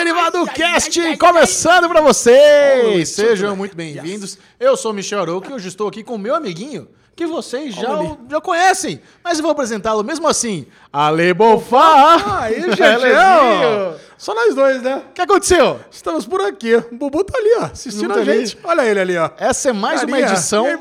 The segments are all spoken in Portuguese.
Derivado Cast começando pra vocês! Sejam muito bem-vindos. Eu sou o Michel Arouca e hoje estou aqui com o meu amiguinho, que vocês já, já conhecem, mas eu vou apresentá-lo mesmo assim. Ale Bonfá! Aí, Belezinho. Só nós dois, né? O que aconteceu? Estamos por aqui. O Bubu tá ali, ó, assistindo Bubu a tá ali. gente. Olha ele ali, ó. Essa é mais uma Carinha. edição E aí,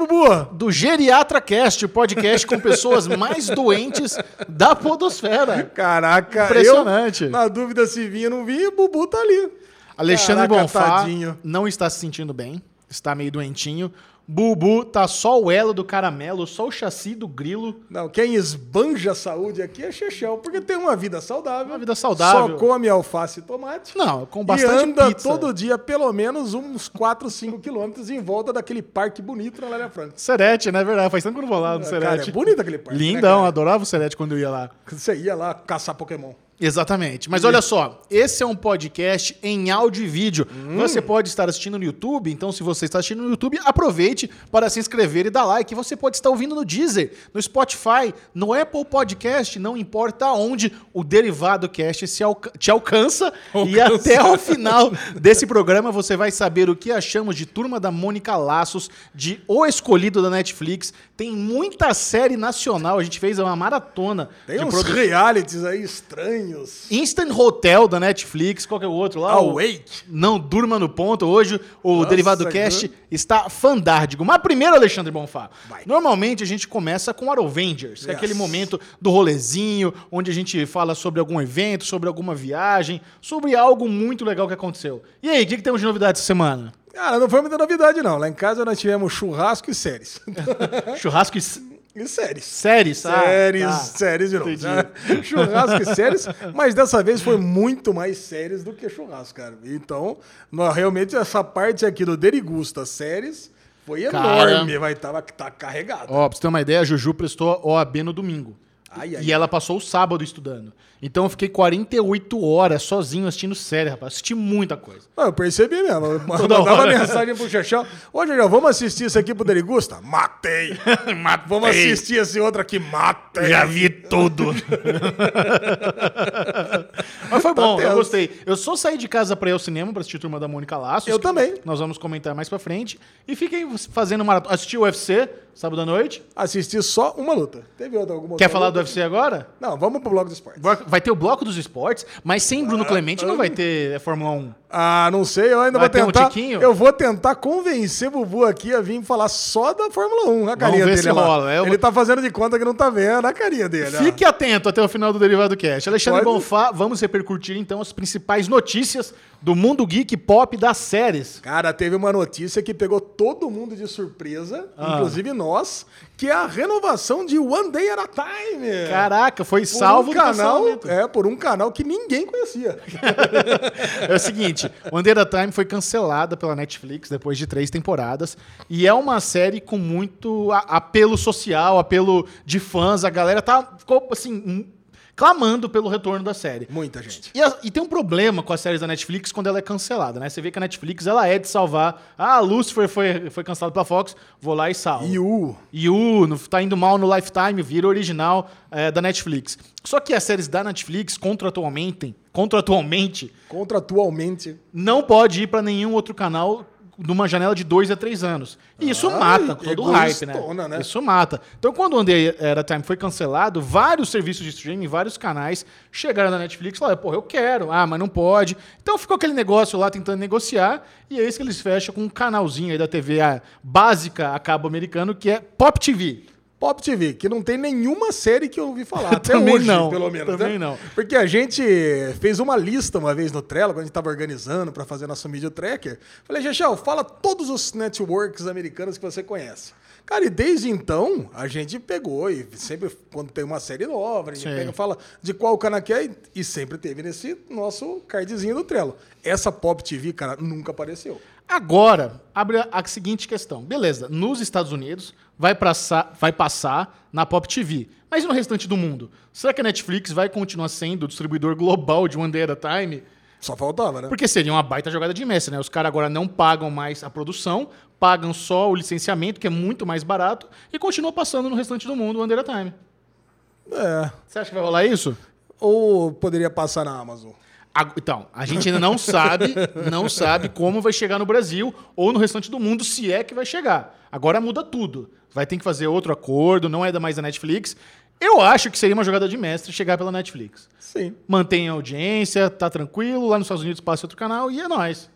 do Geriatra Cast, o podcast com pessoas mais doentes da podosfera. Caraca, Impressionante. eu, na dúvida se vinha ou não vinha, o Bubu tá ali. Alexandre Caraca, Bonfá tadinho. não está se sentindo bem, está meio doentinho. Bubu tá só o elo do caramelo, só o chassi do grilo. Não, quem esbanja a saúde aqui é Chechel, porque tem uma vida saudável. Uma vida saudável. Só come alface e tomate. Não, com bastante e anda pizza. todo dia pelo menos uns 4, 5 quilômetros em volta daquele parque bonito na Lélia Franca. Serete, né? Verdade. Faz tempo que eu não vou lá no Cara, Serete. é bonito aquele parque. né, Lindão, cara? adorava o Serete quando eu ia lá. Você ia lá caçar Pokémon. Exatamente. Mas olha só, esse é um podcast em áudio e vídeo. Você pode estar assistindo no YouTube, então se você está assistindo no YouTube, aproveite para se inscrever e dar like. Você pode estar ouvindo no Deezer, no Spotify, no Apple Podcast, não importa onde o Derivado Cast se alca- te alcança. E Alcança. até ao final desse programa você vai saber o que achamos de Turma da Mônica Laços, de O Escolhido da Netflix. Tem muita série nacional, a gente fez uma maratona Tem de uns produ- realities aí estranhos. Instant Hotel da Netflix, qual que é o outro lá? O- Awake. Não durma no ponto. Hoje o Nossa, Derivado Cast está fandárdigo. Mas primeiro, Alexandre Bonfá. Vai. Normalmente a gente começa com Arovengers, que é Yes. aquele momento do rolezinho, onde a gente fala sobre algum evento, sobre alguma viagem, sobre algo muito legal que aconteceu. E aí, o que, que temos de novidade essa semana? Cara, não foi muita novidade, não. Lá em casa nós tivemos churrasco e séries. Churrasco e e séries. séries? Ah, Séries, tá. séries de novo. Entendi. Churrasco e séries, mas dessa vez foi muito mais séries do que churrasco, cara. Então, nós, realmente, essa parte aqui do Derigusta séries foi Cara. enorme. Vai estar tá carregado. Ó, pra você ter uma ideia, a Juju prestou OAB no domingo. Ai, ai, e ela passou o sábado estudando. Então eu fiquei 48 horas sozinho assistindo série, rapaz. Assisti muita coisa. Não, eu percebi mesmo. Eu mandava hora. mensagem pro Chechel. Ô, Chechel, vamos assistir isso aqui pro Derigusta? Matei. Vamos assistir esse outro aqui? Matei. vi tudo. Mas foi bom, eu tenso. gostei. Eu só saí de casa pra ir ao cinema pra assistir Turma da Mônica Laços. Eu também. Nós vamos comentar mais pra frente. E fiquei fazendo maratona. Assisti o UFC, sábado à noite. Assisti só uma luta. Teve outra, alguma Quer outra falar do luta? UFC agora? Não, vamos pro bloco do esporte. Vai ter o bloco dos esportes, mas sem Bruno Clemente não vai ter é, Fórmula 1. Ah, não sei, eu ainda Vai vou um tentar. tiquinho? eu vou tentar convencer o Bubu aqui a vir falar só da Fórmula 1. A carinha ver dele se rola. Eu Ele tá fazendo de conta que não tá vendo a carinha dele. ó. Fique atento até o final do Derivado Cast. Alexandre Pode. Bonfá, vamos repercutir então as principais notícias do mundo geek pop das séries. Cara, teve uma notícia que pegou todo mundo de surpresa, Ah. inclusive nós, que é a renovação de One Day at a Time. Caraca, foi por salvo um canal, é, por um canal que ninguém conhecia. É o seguinte, One at a Time foi cancelada pela Netflix depois de três temporadas e é uma série com muito apelo social, apelo de fãs. A galera tá ficou assim clamando pelo retorno da série. Muita gente. E, a- e tem um problema com as séries da Netflix quando ela é cancelada, né? Você vê que a Netflix ela é de salvar. Ah, Lucifer foi, foi cancelado pela Fox, vou lá e salvo. E o Yu, no- tá indo mal no Lifetime, vira original é, da Netflix. Só que as séries da Netflix, contratualmente, contratualmente contratualmente não pode ir pra nenhum outro canal numa janela de dois a três anos. E isso Ai, mata todo o hype, né? né? Isso mata. Então, quando o Day Era Time foi cancelado, vários serviços de streaming, vários canais chegaram na Netflix e falaram, porra, eu quero. Ah, mas não pode. Então ficou aquele negócio lá tentando negociar, e é isso que eles fecham com um canalzinho aí da TV básica a cabo americano, que é Pop TV. Pop TV, que não tem nenhuma série que eu ouvi falar. Até Também hoje, não, pelo menos. também né? não. Porque a gente fez uma lista uma vez no Trello, quando a gente estava organizando para fazer nosso Media Tracker. Falei, Gechel, fala todos os networks americanos que você conhece. Cara, e desde então, a gente pegou, e sempre quando tem uma série nova, a gente Sim. pega, fala de qual canal que é, e- e sempre teve nesse nosso cardzinho do Trello. Essa Pop TV, cara, nunca apareceu. Agora, abre a, seguinte questão. Beleza, nos Estados Unidos vai, passar vai passar na Pop TV. Mas e no restante do mundo? Será que a Netflix vai continuar sendo o distribuidor global de One Day at a Time? Só faltava, né? Porque seria uma baita jogada de mestre, né? Os caras agora não pagam mais a produção, pagam só o licenciamento, que é muito mais barato, e continuam passando no restante do mundo o One Day at a Time. É. Você acha que vai rolar isso? Ou poderia passar na Amazon. A- Então, a gente ainda não sabe, não sabe como vai chegar no Brasil ou no restante do mundo, se é que vai chegar. Agora muda tudo. Vai ter que fazer outro acordo, não é da mais da Netflix. Eu acho que seria uma jogada de mestre chegar pela Netflix. Sim. Mantém a audiência, tá tranquilo, lá nos Estados Unidos passa outro canal e é nóis.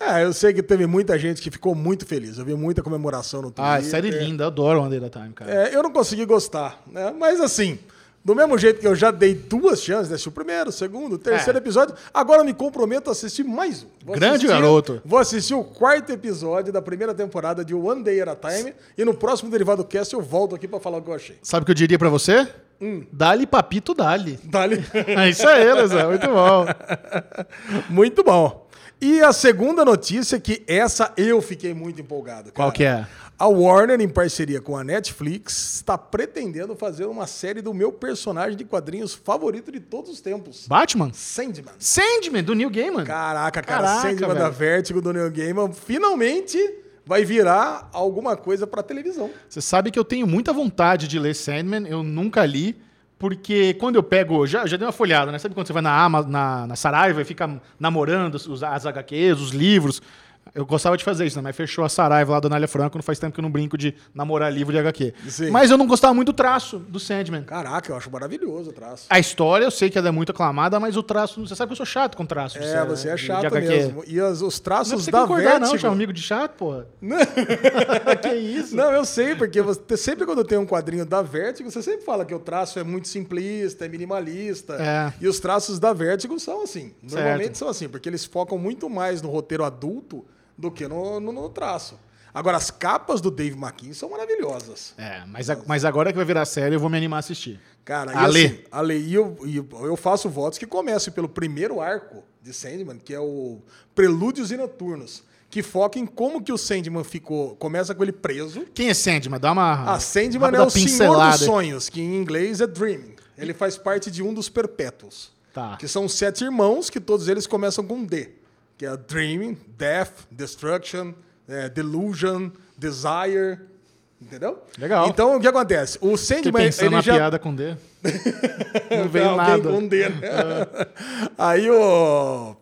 É, eu sei que teve muita gente que ficou muito feliz. Eu vi muita comemoração no Twitter. Ah, série linda, adoro One Day at a Time, cara. É, eu não consegui gostar, né? Mas assim, do mesmo jeito que eu já dei duas chances, né? assisti o primeiro, o segundo, o terceiro É. episódio, agora eu me comprometo a assistir mais um. Vou Grande assistir- garoto. Vou assistir o quarto episódio da primeira temporada de One Day at a Time e no próximo Derivado Cast eu volto aqui pra falar o que eu achei. Sabe o que eu diria pra você? Hum. Dali papito, dali. Dali. É isso aí, Lesão, muito bom. Muito bom. E a segunda notícia, que essa eu fiquei muito empolgado. Qual cara. que é? A Warner, em parceria com a Netflix, está pretendendo fazer uma série do meu personagem de quadrinhos favorito de todos os tempos. Batman? Sandman. Sandman, do Neil Gaiman. Caraca, cara, Caraca, Sandman velho. da Vertigo do Neil Gaiman finalmente vai virar alguma coisa pra televisão. Você sabe que eu tenho muita vontade de ler Sandman, eu nunca li, porque quando eu pego, já, já dei uma folhada, né? Sabe quando você vai na, Ama- na, na Saraiva e fica namorando os, as HQs, os livros? Eu gostava de fazer isso, né? Mas fechou a Saraiva lá do Anália Franco, não faz tempo que eu não brinco de namorar livro de HQ. Sim. Mas eu não gostava muito do traço do Sandman. Caraca, eu acho maravilhoso o traço. A história, eu sei que ela é muito aclamada, mas o traço, você sabe que eu sou chato com traço. É, você é de chato mesmo. E as- os Não é traços você da concordar, Vertigo... não, chama amigo de chato, porra. que isso? Não, eu sei, porque você, sempre quando tem um quadrinho da Vertigo, você sempre fala que o traço é muito simplista, é minimalista. É. E os traços da Vertigo são assim. Normalmente Certo. são assim, porque eles focam muito mais no roteiro adulto do que no, no- no traço. Agora, as capas do Dave McKean são maravilhosas. É, mas, a- mas agora que vai virar série, eu vou me animar a assistir. Cara, Ale. e assim, Ale, e eu, e eu faço votos que comecem pelo primeiro arco de Sandman, que é o Prelúdios e Noturnos, que foca em como que o Sandman ficou. Começa com ele preso. Quem é Sandman? Dá uma. Ah, Sandman rápida é o Senhor pincelada. dos Sonhos, que em inglês é Dreaming. Ele faz parte de um dos perpétuos. Tá. Que são sete irmãos, que todos eles começam com D. Que é Dreaming, Death, Destruction, eh, Delusion, Desire. Entendeu? Legal. Então, o que acontece? O Sandman, ele na já... piada com D. Não veio Alguém nada. com D, né? Aí o...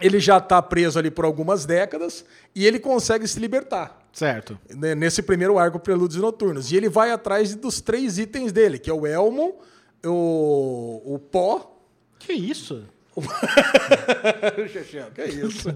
Ele já está preso ali por algumas décadas e ele consegue se libertar. Certo. né, nesse primeiro arco Prelúdios Noturnos. E ele vai atrás dos três itens dele, que é o elmo, o, o pó. Que isso? Que é isso?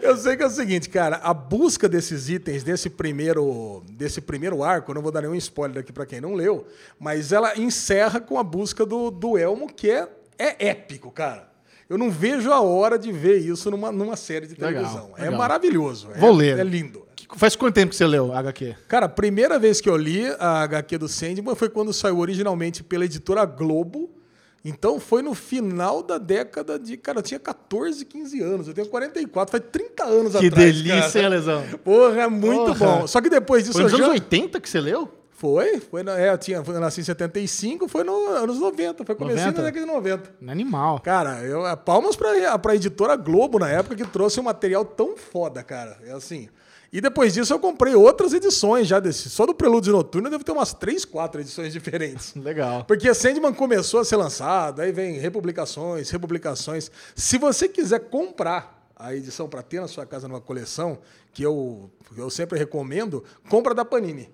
Eu sei que é o seguinte, cara, a busca desses itens desse primeiro, desse primeiro arco, não vou dar nenhum spoiler aqui pra quem não leu, mas ela encerra com a busca do, do elmo, que é, é épico, cara. Eu não vejo a hora de ver isso numa, numa série de Legal, televisão. É legal. maravilhoso. é- Vou ler. É lindo. Faz quanto tempo que você leu HQ? Cara, a primeira vez que eu li a HQ do Sandman foi quando saiu originalmente pela editora Globo. Então foi no final da década de. Cara, eu tinha 14, 15 anos. Eu tenho 44, faz 30 anos Que atrás. delícia, cara. hein, Lesão? Porra, é muito Porra. bom. Só que depois disso Foi nos anos já. 80 que você leu? Foi, foi na, é, eu, tinha, eu nasci em 75, foi nos anos 90, foi comecinho 90? da década de 90. Animal. Cara, eu, é, palmas pra, pra editora Globo na época que trouxe um material tão foda, cara. É assim. E depois disso eu comprei outras edições já desse. Só do Prelúdio Noturno eu devo ter umas 3, 4 edições diferentes. Legal. Porque Sandman começou a ser lançado, aí vem republicações, republicações. Se você quiser comprar a edição para ter na sua casa numa coleção, que eu, eu sempre recomendo, compra da Panini.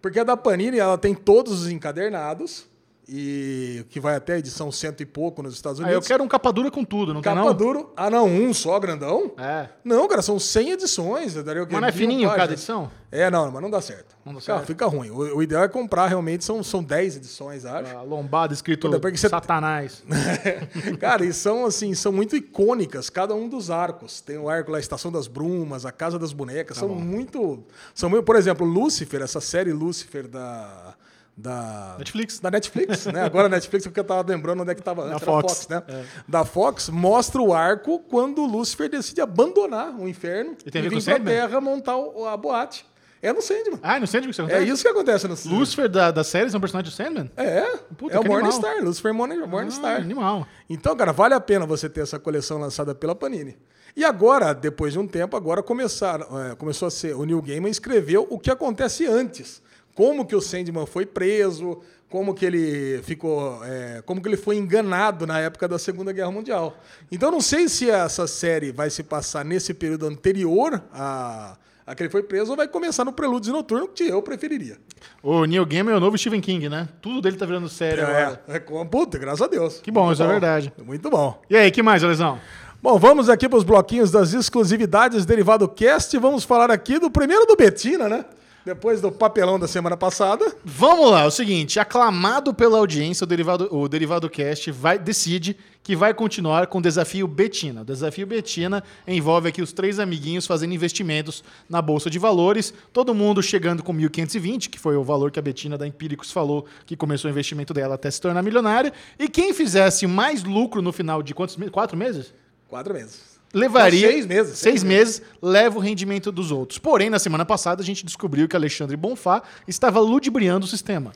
Porque a da Panini ela tem todos os encadernados, e que vai até a edição cento e pouco nos Estados Ah, eu Unidos. quero um capa dura com tudo, não Capa tem não? duro. Ah, não, um só, grandão? É. Não, cara, são 100 edições. eu daria o quê? Mas não é fininho cada edição? É, não, mas não dá certo. Não dá Cara, certo? fica ruim. O, o ideal é comprar, realmente, são, são 10 edições, acho. A lombada escrito você- Satanás. Cara, e são assim, são muito icônicas cada um dos arcos. Tem o arco lá, a Estação das Brumas, a Casa das Bonecas, Tá são muito, são muito, por exemplo, Lucifer, essa série Lucifer da da Netflix. da Netflix, né? Agora a Netflix porque eu tava lembrando onde é que tava antes, Fox. Fox, né? É. Da Fox mostra o arco quando Lucifer decide abandonar o inferno E tem ver vir Sandman? Terra montar o- a boate. É no Sandman. Ah, não sei de que você É acontece? isso que acontece no Sandman. Lúcifer da, da série é um personagem do Sandman? É, Puta, é o. Morningstar, Lucifer Morning, Morningstar. Ah, animal. Então, cara, vale a pena você ter essa coleção lançada pela Panini. E agora, depois de um tempo, agora começaram, é, começou a ser. O Neil Gaiman escreveu o que acontece antes, como que o Sandman foi preso, como que ele ficou, é, como que ele foi enganado na época da Segunda Guerra Mundial. Então não sei se essa série vai se passar nesse período anterior a, a que ele foi preso ou vai começar no Prelúdio Noturno, que eu preferiria. O Neil Gaiman é o novo Stephen King, né? Tudo dele tá virando sério. agora. É, é com puta, graças a Deus. Que bom, Muito isso é verdade. Muito bom. E aí, que mais, Alesão? Bom, vamos aqui para os bloquinhos das exclusividades derivado cast. Vamos falar aqui do primeiro do Betina, né? Depois do papelão da semana passada. Vamos lá, é o seguinte, aclamado pela audiência, o Derivado, o Derivado Cast vai, decide que vai continuar com o desafio Betina. O desafio Betina envolve aqui os três amiguinhos fazendo investimentos na Bolsa de Valores, todo mundo chegando com 1.520, que foi o valor que a Betina da Empíricos falou que começou o investimento dela até se tornar milionária, e quem fizesse mais lucro no final de quantos meses? Quatro meses? Quatro meses. Levaria Não, seis meses, seis, seis meses, leva o rendimento dos outros. Porém, na semana passada a gente descobriu que Alexandre Bonfá estava ludibriando o sistema.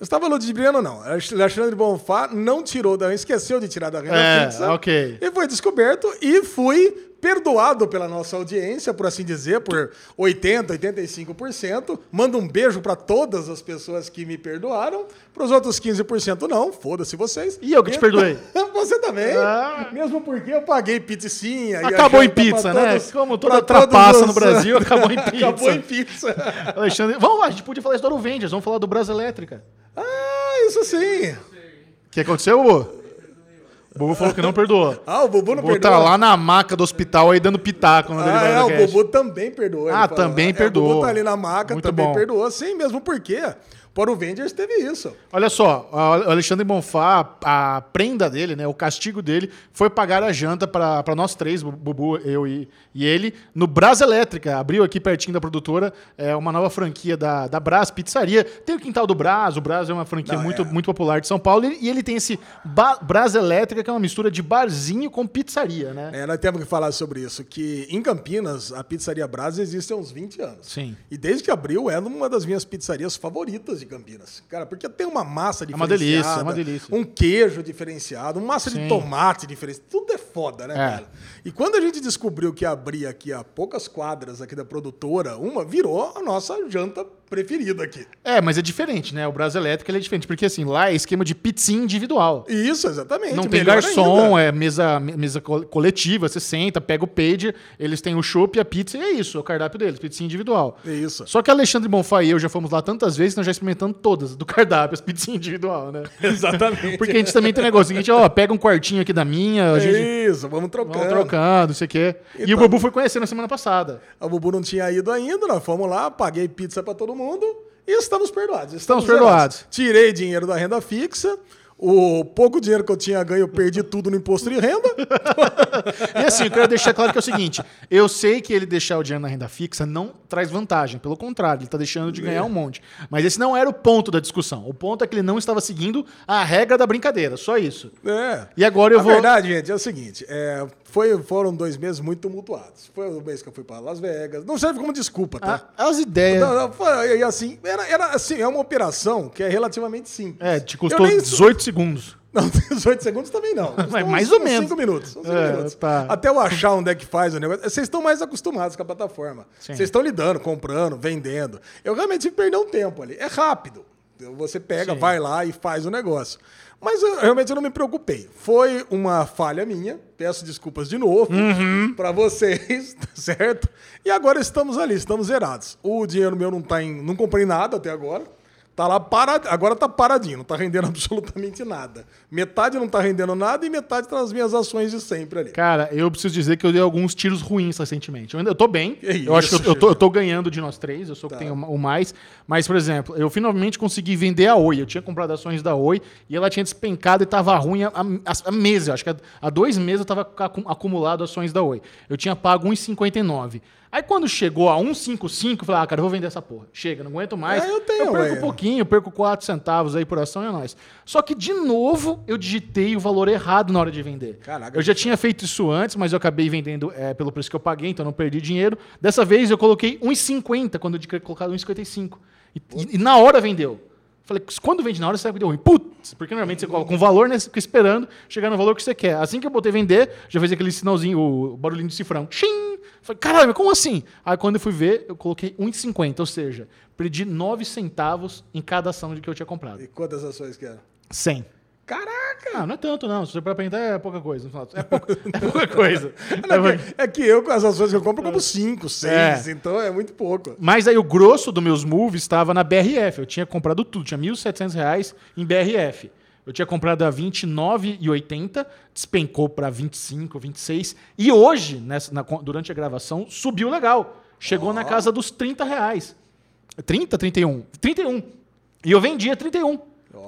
Estava ludibriando, não. Alexandre Bonfá não tirou da... Esqueceu de tirar da renda É, fixa. ok. E foi descoberto e fui perdoado pela nossa audiência, por assim dizer, por 80%, 85%. Mando um beijo para todas as pessoas que me perdoaram. Para os outros 15% não, foda-se vocês. E eu que te perdoei. Você também. Ah. Mesmo porque eu paguei pizzinha. Acabou em pizza, né? todos- Como toda trapaça no Brasil, acabou em pizza. acabou em pizza. Alexandre, vamos lá, a gente podia falar isso do Vendors, vamos falar do Brasa Elétrica. ah, isso sim. O que aconteceu, Bubu? O Bubu falou que não perdoou. Ah, o Bubu O não perdoou. tá lá na maca do hospital aí dando pitaco Ah, Derivado é, o. Bubu também perdoou. ele Ah, também É, perdoou. O Bubu tá ali na maca, Muito também bom. perdoou. Sim, mesmo porque para o Vendors teve isso. Olha só, o Alexandre Bonfá, a prenda dele, né, o castigo dele, foi pagar a janta para nós três, Bu- Bubu, eu e, e ele, no Brás Elétrica. Abriu aqui pertinho da produtora é, uma nova franquia da, da Brás Pizzaria. Tem o Quintal do Brás, o Brás é uma franquia Não, muito, é. muito popular de São Paulo, e, e ele tem esse ba Brás Elétrica, que é uma mistura de barzinho com pizzaria, né? É, nós temos que falar sobre isso, que em Campinas, a Pizzaria Brás existe há uns 20 anos. Sim. E desde que abriu, é uma das minhas pizzarias favoritas de Campinas. Cara, porque tem uma massa uma diferenciada. delícia, é uma delícia. Um queijo diferenciado, uma massa Sim. de tomate diferenciada. Tudo é foda, né, É. cara? E quando a gente descobriu que abria aqui a poucas quadras aqui da produtora, uma virou a nossa janta preferida aqui. É, mas é diferente, né? O Brás Elétrica ele é diferente, porque assim, lá é esquema de pizzinha individual. Isso, exatamente. Não tem garçom, ainda. é mesa, mesa co- coletiva, você senta, pega o pager, eles têm o chopp e a pizza, e é isso, é o cardápio deles, pizza individual. É isso. Só que Alexandre Bonfá e eu já fomos lá tantas vezes nós já experimentamos todas do cardápio, as pizzas individual, né? Exatamente. Porque a gente também tem um negócio, a gente, ó, pega um quartinho aqui da minha, a gente Isso, vamos trocando. vamos trocando, não sei o quê. E Então- o Bubu foi conhecer na semana passada. A Bubu não tinha ido ainda, nós fomos lá, paguei pizza pra todo mundo e estamos perdoados. Estamos perdoados. Tirei dinheiro da renda fixa, o pouco dinheiro que eu tinha ganho, eu perdi tudo no imposto de renda. E assim, eu quero deixar claro que é o seguinte: eu sei que ele deixar o dinheiro na renda fixa não traz vantagem. Pelo contrário, ele está deixando de ganhar um monte. Mas esse não era o ponto da discussão. O ponto é que ele não estava seguindo a regra da brincadeira, só isso. É. E agora eu a vou. verdade, gente, é o seguinte: é, foi, foram dois meses muito tumultuados. Foi o mês que eu fui para Las Vegas. Não serve como desculpa, tá? a- as ideias. E assim, era, era assim, é uma operação que é relativamente simples. É, te Eu custou nem- 18 segundos. Não, 18 segundos também não. Mas uns- mais ou uns menos. cinco minutos. uns cinco É, minutos. tá. Até eu achar onde é que faz o negócio. Vocês estão mais acostumados com a plataforma. Vocês estão lidando, comprando, vendendo. Eu realmente tive que perder um tempo ali. É rápido. Você pega, Sim. vai lá e faz o negócio. Mas eu, realmente eu não me preocupei. Foi uma falha minha. Peço desculpas de novo Uhum. para vocês, tá certo? E agora estamos ali, estamos zerados. O dinheiro meu não tá em. Não comprei nada até agora. Tá lá parado, agora tá paradinho, não tá rendendo absolutamente nada. Metade não tá rendendo nada e metade tá nas minhas ações de sempre ali. Cara, eu preciso dizer que eu dei alguns tiros ruins recentemente. Eu, ainda, eu tô bem. Que eu acho que eu, eu isso, tô, eu tô ganhando de nós três. Eu sou o Tá. que tenho o mais. Mas, por exemplo, eu finalmente consegui vender a Oi. Eu tinha comprado ações da Oi e ela tinha despencado e tava ruim há, há- meses. Acho que há, dois meses eu tava acu- acumulado ações da Oi. Eu tinha pago 1,59. Aí quando chegou a 1,55, eu falei, ah, cara, eu vou vender essa porra. Chega, não aguento mais. É, eu tenho, eu perco ué. um pouquinho, eu perco 4 centavos aí por ação e é nóis. Só que, de novo, eu digitei o valor errado na hora de vender. Caraca, eu já tinha feito isso antes, mas eu acabei vendendo é, pelo preço que eu paguei, então eu não perdi dinheiro. Dessa vez eu coloquei 1,50 quando eu tinha colocado 1,55. E, e- e na hora vendeu. Falei, quando vende na hora, você sabe que deu ruim. Putz, porque normalmente você coloca um valor, né? Você fica esperando chegar no valor que você quer. Assim que eu botei vender, já fez aquele sinalzinho, o barulhinho de cifrão. Tchim! Falei, caralho, como assim? Aí quando eu fui ver, eu coloquei 1,50, ou seja, perdi 9 centavos em cada ação de que eu tinha comprado. E quantas ações que eram? 100. Caraca! Ah, não é tanto, não. Se você para pensar, é pouca coisa. É pouca, é pouca coisa. Não, é, que, é que eu, com as ações que eu compro, eu compro 5, 6, É. então é muito pouco. Mas aí o grosso dos meus moves estava na BRF. Eu tinha comprado tudo, tinha 1.700 reais em BRF. Eu tinha comprado a R$ 29,80, despencou para 25, 26. E hoje, nessa, na- durante a gravação, subiu legal. Chegou na casa dos 30 reais. 30, 31? 31. E eu vendia 31.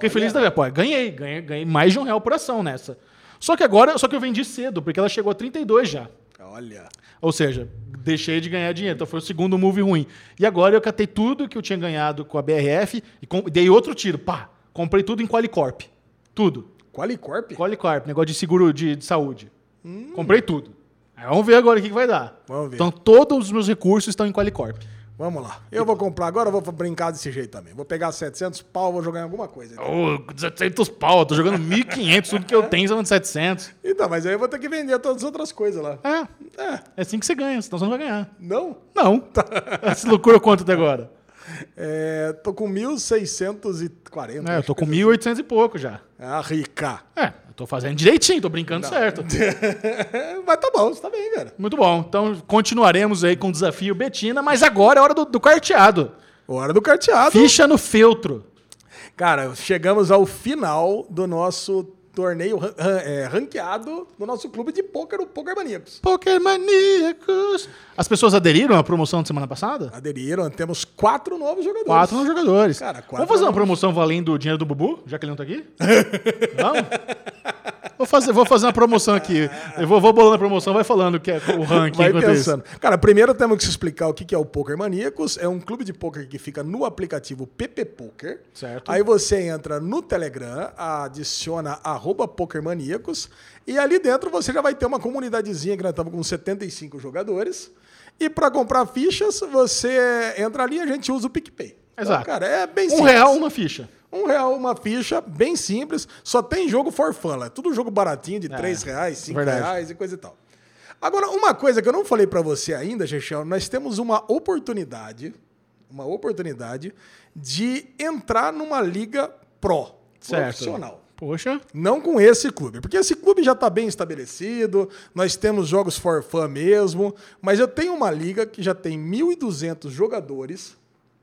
Fiquei Olha. feliz da vida. Pô, ganhei, ganhei, ganhei mais de um real por ação nessa. Só que agora, só que eu vendi cedo, porque ela chegou a 32 já. Olha. Ou seja, deixei de ganhar dinheiro. Então foi o segundo move ruim. E agora eu catei tudo que eu tinha ganhado com a BRF e dei outro tiro. Pá! Comprei tudo em Qualicorp. Tudo. Qualicorp? Qualicorp, negócio de seguro de, de saúde. Comprei tudo. Aí vamos ver agora o que, que vai dar. Vamos ver. Então todos os meus recursos estão em Qualicorp. Vamos lá. Eu vou comprar agora, eu vou brincar desse jeito também. Vou pegar 700 pau, vou jogar em alguma coisa. Ô, 700 pau, eu tô jogando 1.500, tudo que eu tenho são de 700. Então, mas aí eu vou ter que vender todas as outras coisas lá. É, É, é assim que você ganha, senão você não vai ganhar. não? Não. Essa loucura quanto até agora? É, tô com 1.640. É, eu tô com 1.800 e pouco já. Ah, rica. É, eu tô fazendo direitinho, tô brincando certo. mas tá bom, você tá bem, cara. Muito bom. Então continuaremos aí com o desafio Betina, mas agora é hora do, do carteado. Hora do carteado. Ficha no feltro. Cara, chegamos ao final do nosso torneio ran- é, ranqueado do nosso clube de pôquer, o Poker Maníacos. Poker Maníacos. As pessoas aderiram à promoção de semana passada? Aderiram, temos quatro novos jogadores. Quatro novos jogadores. Cara, quatro Vamos fazer uma novos. promoção valendo o dinheiro do Bubu, já que ele não tá aqui? Vamos? Vou fazer, vou fazer uma promoção aqui. Eu vou, vou bolando a promoção, vai falando que é o ranking Vai isso. pensando. Cara, primeiro temos que explicar o que é o Poker Maníacos. É um clube de poker que fica no aplicativo PP Poker. Certo. Aí você entra no Telegram, adiciona arroba Poker Maníacos, e ali dentro você já vai ter uma comunidadezinha que nós estamos com 75 jogadores. E para comprar fichas, você entra ali e a gente usa o PicPay. Exato. Então, cara, é bem Um simples. real, uma ficha. Um real uma ficha, bem simples. Só tem jogo for fun. lá. É tudo jogo baratinho, de É, três reais, cinco verdade. reais e coisa e tal. Agora, uma coisa que eu não falei pra você ainda, Chechel, nós temos uma oportunidade, uma oportunidade de entrar numa liga Certo. profissional. Poxa. Não com esse clube, porque esse clube já está bem estabelecido, nós temos jogos for fun mesmo, mas eu tenho uma liga que já tem 1.200 jogadores,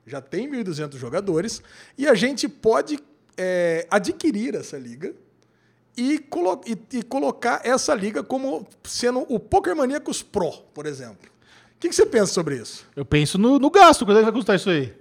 já tem 1.200 jogadores, e a gente pode é, adquirir essa liga e, colo- e- e colocar essa liga como sendo o Poker Maníacos Pro, por exemplo. O que, que você pensa sobre isso? Eu penso no, no gasto. Quanto é que vai custar isso aí?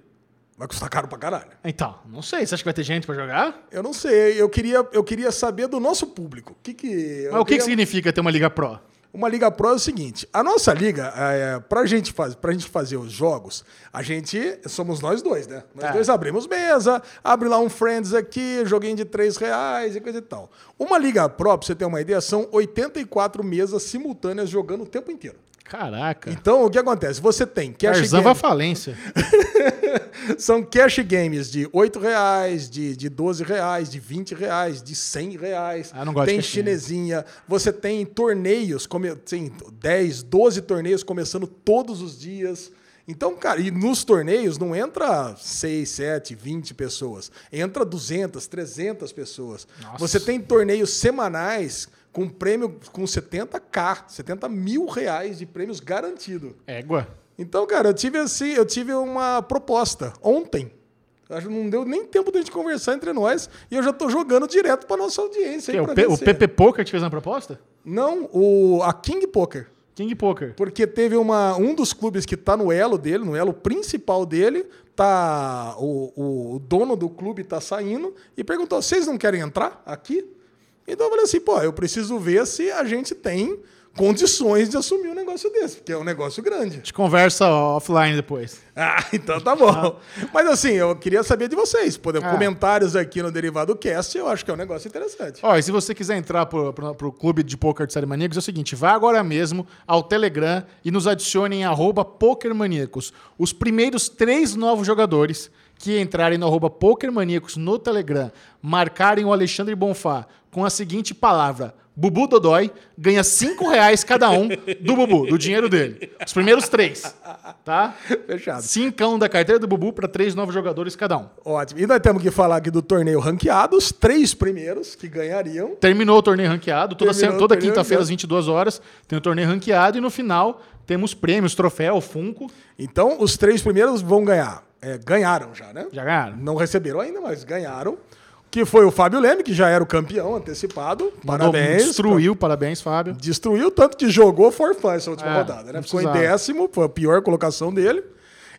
Vai custar caro pra caralho. Então, não sei. Você acha que vai ter gente pra jogar? Eu não sei, eu queria, eu queria saber do nosso público. O que, que, Mas o que, que significa ter uma Liga Pro? Uma Liga Pro é o seguinte: a nossa liga, é, pra, gente faz, pra gente fazer os jogos, a gente. Somos nós dois, né? Nós É. dois abrimos mesa, abre lá um Friends aqui, joguinho de 3 reais e coisa e tal. Uma Liga Pro, pra você ter uma ideia, são 84 mesas simultâneas jogando o tempo inteiro. Caraca. Então, o que acontece? Você tem cash Tarzan vai à game, falência. são cash games de 8 reais, de, de 12 reais, de 20 reais, de 100 reais. Ah, não gosto tem de cash game. chinesinha. Você tem torneios, come, tem 10, 12 torneios começando todos os dias. Então, cara, e nos torneios não entra 6, 7, 20 pessoas. Entra 200, 300 pessoas. Nossa. Você tem torneios semanais com prêmio com 70k, 70 mil reais de prêmios garantido. Égua. Então, cara, eu tive assim, eu tive uma proposta ontem. Acho que não deu nem tempo de a gente conversar entre nós e eu já tô jogando direto pra nossa audiência. Que é o, P- o. PP Poker te fez uma proposta? Não, o a King Poker. King Poker. Porque teve uma, um dos clubes que tá no elo dele, no elo principal dele, tá o, o dono do clube tá saindo e perguntou: "Vocês não querem entrar aqui?" Então eu falei assim: "Pô, eu preciso ver se a gente tem condições de assumir um negócio desse, porque é um negócio grande." A gente conversa offline depois. Ah, então tá bom. Mas assim, eu queria saber de vocês. Poder, Ah. Comentários aqui no Derivado Cast, eu acho que é um negócio interessante. Ó, e se você quiser entrar pro, pro, pro clube de poker de série Maníacos, é o seguinte, vá agora mesmo ao Telegram e nos adicione em arroba pokermaníacos. Os primeiros três novos jogadores que entrarem no arroba pokermaníacos no Telegram, marcarem o Alexandre Bonfá com a seguinte palavra, Bubu Dodói ganha 5 reais cada um do Bubu, do dinheiro dele. Os primeiros três. Tá? Fechado. Cincão da carteira do Bubu para três novos jogadores cada um. Ótimo. E nós temos que falar aqui do torneio ranqueado, os três primeiros que ganhariam. Terminou o torneio ranqueado, toda, Terminou toda quinta-feira às 22 horas tem o torneio ranqueado e no final temos prêmios, troféu, Funko. Então, os três primeiros vão ganhar. É, ganharam já, né? Já ganharam. Não receberam ainda, mas ganharam. Que foi o Fábio Leme, que já era o campeão antecipado. Mandou- Parabéns. Destruiu, parabéns, Fábio. Destruiu tanto que jogou forfã essa última É, rodada, né? Ficou em décimo, foi a pior colocação dele.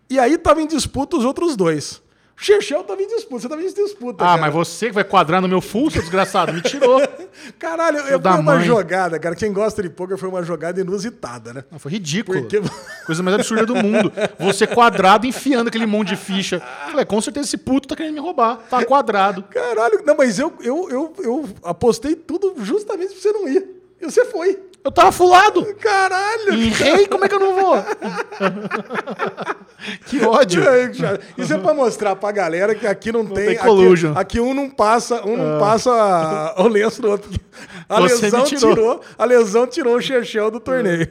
E aí tava em disputa os outros dois. Chechel tava em disputa, você tava em disputa. Ah, cara. mas você que vai quadrar no meu full, seu desgraçado, me tirou. Caralho, foi da uma mãe. jogada, cara. Quem gosta de poker foi uma jogada inusitada, né? Não, foi ridículo. Porque- Coisa mais absurda do mundo. Você quadrado enfiando aquele monte de ficha. Falei, com certeza esse puto tá querendo me roubar. Tá quadrado. Caralho, não, mas eu, eu, eu, eu apostei tudo justamente pra você não ir. E você foi. Eu tava fulado. Caralho! Em rei, como é que eu não vou? que ódio. Isso é pra mostrar pra galera que aqui não, tem. tem collusion. Ah. Aqui, aqui um não passa, um não passa o lenço do outro. A Você lesão tirou. tirou. a lesão tirou o Chechel do torneio.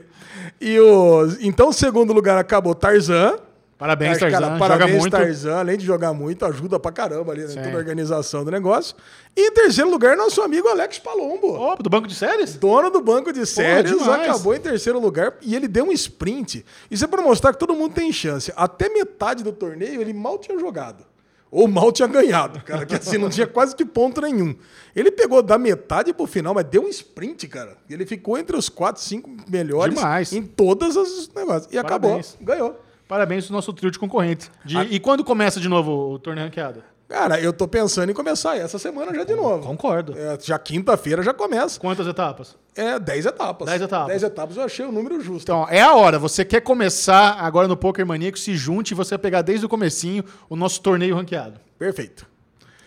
E o então, segundo lugar acabou Tarzan. Parabéns, Cara, Tarzan. Joga parabéns, muito. Tarzan. Além de jogar muito, ajuda pra caramba ali né, Sim. toda a organização do negócio. E em terceiro lugar, nosso amigo Alex Palombo. Ó, do banco de séries? Dono do banco de séries, acabou em terceiro lugar e ele deu um sprint. Isso é para mostrar que todo mundo tem chance. Até metade do torneio ele mal tinha jogado. Ou mal tinha ganhado, cara. Que assim, não tinha quase que ponto nenhum. Ele pegou da metade pro final, mas deu um sprint, cara. Ele ficou entre os quatro, cinco melhores Demais. em todas as negócios. E Parabéns. acabou. Ganhou. Parabéns pro nosso trio de concorrentes. De- Ah. E quando começa de novo o torneio ranqueado? Cara, eu tô pensando em começar essa semana já de novo. Concordo. É, já quinta-feira já começa. Quantas etapas? É 10 etapas. 10 etapas. 10 etapas eu achei o número justo. Então, é a hora. Você quer começar agora no Poker Maníaco, se junte e você vai pegar desde o comecinho o nosso torneio ranqueado. Perfeito.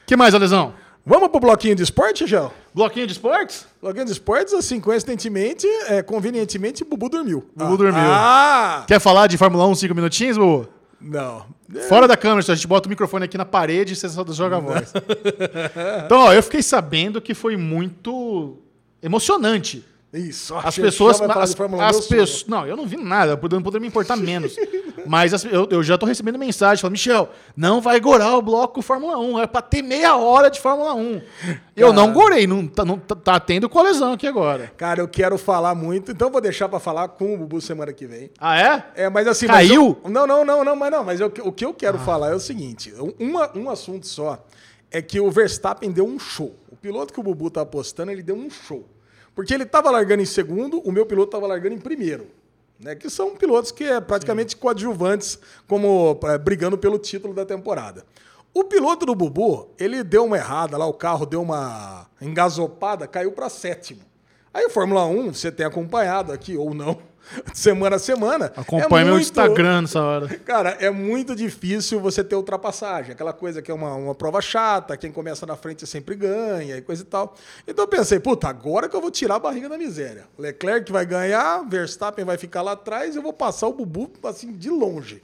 que mais, Alesão? Vamos pro bloquinho de esporte, Gel? Bloquinho de esportes? Bloquinho de esportes, assim, coincidentemente, é, convenientemente, Bubu dormiu. Bubu ah. dormiu. Ah! Quer falar de Fórmula 1 cinco minutinhos, Bubu? Não. Fora da câmera, a gente bota o microfone aqui na parede e você só joga a voz. então, ó, eu fiquei sabendo que foi muito emocionante. Isso. As pessoas. As, de Fórmula 1, as pessoas. Não, eu não vi nada, não poderia me importar menos. Mas as- eu, eu já tô recebendo mensagem falando, Michel, não vai gorar o bloco Fórmula 1. É pra ter meia hora de Fórmula 1. Eu não gorei, não, tá, não, tá- tá tendo colisão aqui agora. Cara, eu quero falar muito, então vou deixar pra falar com o Bubu semana que vem. Ah, é? É, mas assim. Caiu? mas eu- não, não, não, não, mas não. Mas eu- o que eu quero falar é o seguinte: uma- um assunto só é que o Verstappen deu um show. O piloto que o Bubu tá apostando, ele deu um show. Porque ele tava largando em segundo, o meu piloto tava largando em primeiro. Né, que são pilotos que é praticamente coadjuvantes, como é, brigando pelo título da temporada. O piloto do Bubu, ele deu uma errada lá, o carro deu uma engasopada, caiu para sétimo. Aí Fórmula 1, você tem acompanhado aqui ou não, semana a semana. Acompanha é meu muito- Instagram nessa hora. Cara, é muito difícil você ter ultrapassagem. Aquela coisa que é uma, uma prova chata, quem começa na frente sempre ganha e coisa e tal. Então eu pensei, puta, agora que eu vou tirar a barriga da miséria. Leclerc vai ganhar, Verstappen vai ficar lá atrás, eu vou passar o Bubu assim de longe.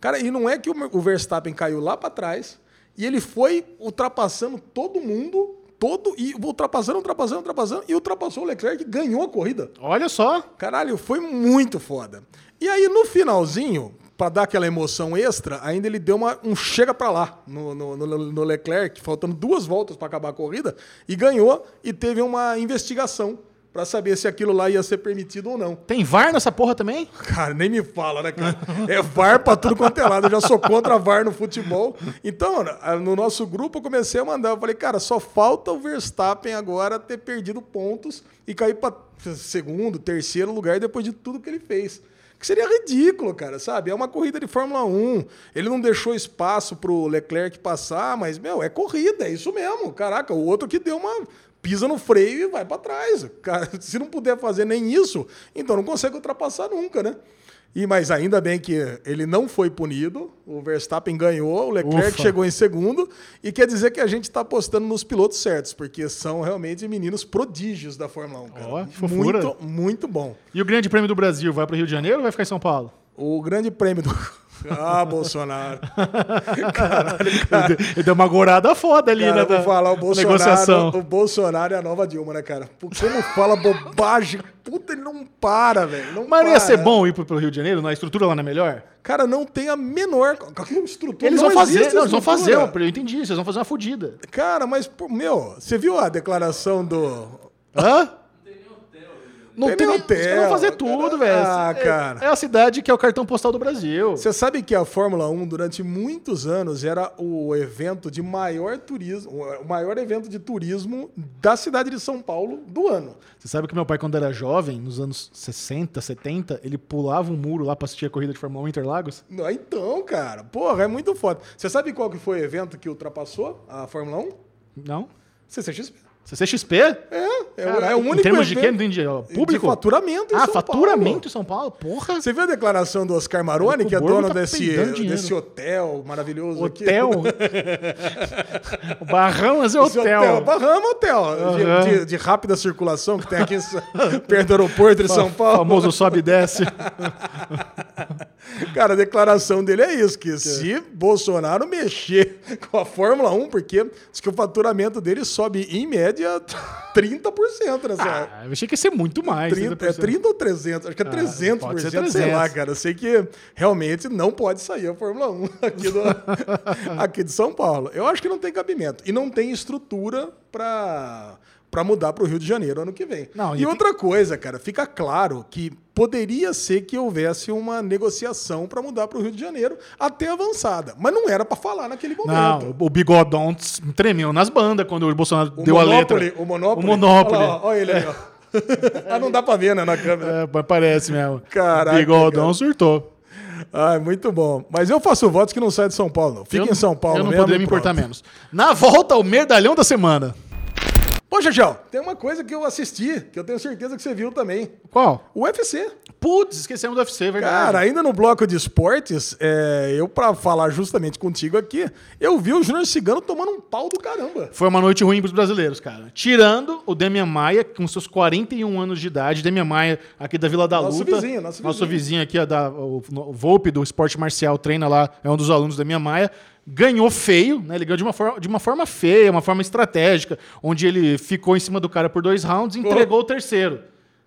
Cara, e não é que o, o Verstappen caiu lá para trás e ele foi ultrapassando todo mundo, todo e ultrapassando, ultrapassando, ultrapassando e ultrapassou o Leclerc e ganhou a corrida. Olha só. Caralho, foi muito foda. E aí, no finalzinho, pra dar aquela emoção extra, ainda ele deu uma, um chega pra lá no, no, no- no Leclerc, faltando duas voltas pra acabar a corrida, e ganhou e teve uma investigação pra saber se aquilo lá ia ser permitido ou não. Tem VAR nessa porra também? Cara, nem me fala, né, cara? É VAR pra tudo quanto é lado. Eu já sou contra VAR no futebol. Então, no nosso grupo, eu comecei a mandar. Eu falei, cara, só falta o Verstappen agora ter perdido pontos e cair pra segundo, terceiro lugar depois de tudo que ele fez. Que seria ridículo, cara, sabe? É uma corrida de Fórmula 1. Ele não deixou espaço pro Leclerc passar, mas, meu, é corrida, é isso mesmo. Caraca, o outro que deu uma. Pisa no freio e vai pra trás. Cara, se não puder fazer nem isso, então não consegue ultrapassar nunca, né? E, mas ainda bem que ele não foi punido, o Verstappen ganhou, o Leclerc Ufa. chegou em segundo, e quer dizer que a gente está apostando nos pilotos certos, porque são realmente meninos prodígios da Fórmula 1, cara. Que fofura. muito, muito bom. E o Grande Prêmio do Brasil vai pro Rio de Janeiro ou vai ficar em São Paulo? O grande prêmio do. Ah, Bolsonaro. Caralho, cara. Ele deu uma gorada foda ali, Cara, né? vou falar, o Bolsonaro, negociação. o Bolsonaro é a nova Dilma, né, cara? Porque como fala bobagem, puta, ele não para, velho. Não Mas não ia ser bom ir pro, Rio de Janeiro? A estrutura lá não é melhor? Cara, não tem a menor estrutura. Eles vão fazer, não, eles vão fazer, eu entendi, vocês vão fazer uma fodida. Cara, mas, meu, você viu a declaração do. Hã? Não Tem tem, nem nem Os caras vão fazer tudo, velho. Ah, É- cara. É, a cidade que é o cartão postal do Brasil. Você sabe que a Fórmula 1, durante muitos anos, era o evento de maior turismo, o maior evento de turismo da cidade de São Paulo do ano. Você sabe que meu pai, quando era jovem, nos anos 60, 70, ele pulava um muro lá pra assistir a corrida de Fórmula 1 em Interlagos? Então, cara, porra, é muito foda. Você sabe qual que foi o evento que ultrapassou a Fórmula 1? Não? CCXP. CCXP? É, é, o- Cara, é o único Em termos de quê? Ó, Público? De faturamento em ah, São faturamento Paulo. em São Paulo? Porra. Você viu a declaração do Oscar Maroni, O que é dono tá desse, desse hotel maravilhoso Hotel? aqui? o Barrão é Esse hotel. Barrama Hotel, de- Aham. de, de rápida circulação que tem aqui perto do aeroporto de São O Paulo. famoso sobe e desce. Cara, a declaração dele é isso, que se Bolsonaro mexer com a Fórmula 1, porque diz que o faturamento dele sobe em média 30% nessa época. Ah, eu achei que ia ser muito mais. 30, é 30 ou 300? Acho que é 300%, Ah, pode ser sei 300. lá, cara. Eu sei que realmente não pode sair a Fórmula 1 aqui, do, aqui de São Paulo. Eu acho que não tem cabimento. E não tem estrutura para para mudar para o Rio de Janeiro ano que vem. Não, e e tem- outra coisa, cara, fica claro que poderia ser que houvesse uma negociação para mudar para o Rio de Janeiro até avançada, mas não era para falar naquele momento. Não, o Bigodon tremeu nas bandas quando o Bolsonaro O deu Monopoly, a letra. O Monopoly. O Monopoly. Olha, lá, olha ele aí, ó. ah, não dá para ver, né, na câmera. É, parece mesmo. Caraca, Bigodon cara. surtou. Ai, muito bom. Mas eu faço votos que não sai de São Paulo. Fica Eu- em São Paulo Eu não mesmo. poderia me importar menos. Na volta, o merdalhão da semana. Ô, Jajão, tem uma coisa que eu assisti, que eu tenho certeza que você viu também. Qual? O UFC. Putz, esquecemos do UFC, é verdade. Cara, ainda no bloco de esportes, é, eu, pra falar justamente contigo aqui, eu vi o Júnior Cigano tomando um pau do caramba. Foi uma noite ruim pros brasileiros, cara. Tirando o Demian Maia, com seus 41 anos de idade. Demian Maia, aqui da Vila da Nosso Luta. vizinho, nosso Nosso vizinho. vizinho aqui, da, o, o Volpe, do esporte marcial, treina lá, é um dos alunos da Demian Maia. Ganhou feio, né? Ele ganhou de uma, forma, de uma forma feia, uma forma estratégica, onde ele ficou em cima do cara por dois rounds e entregou o terceiro.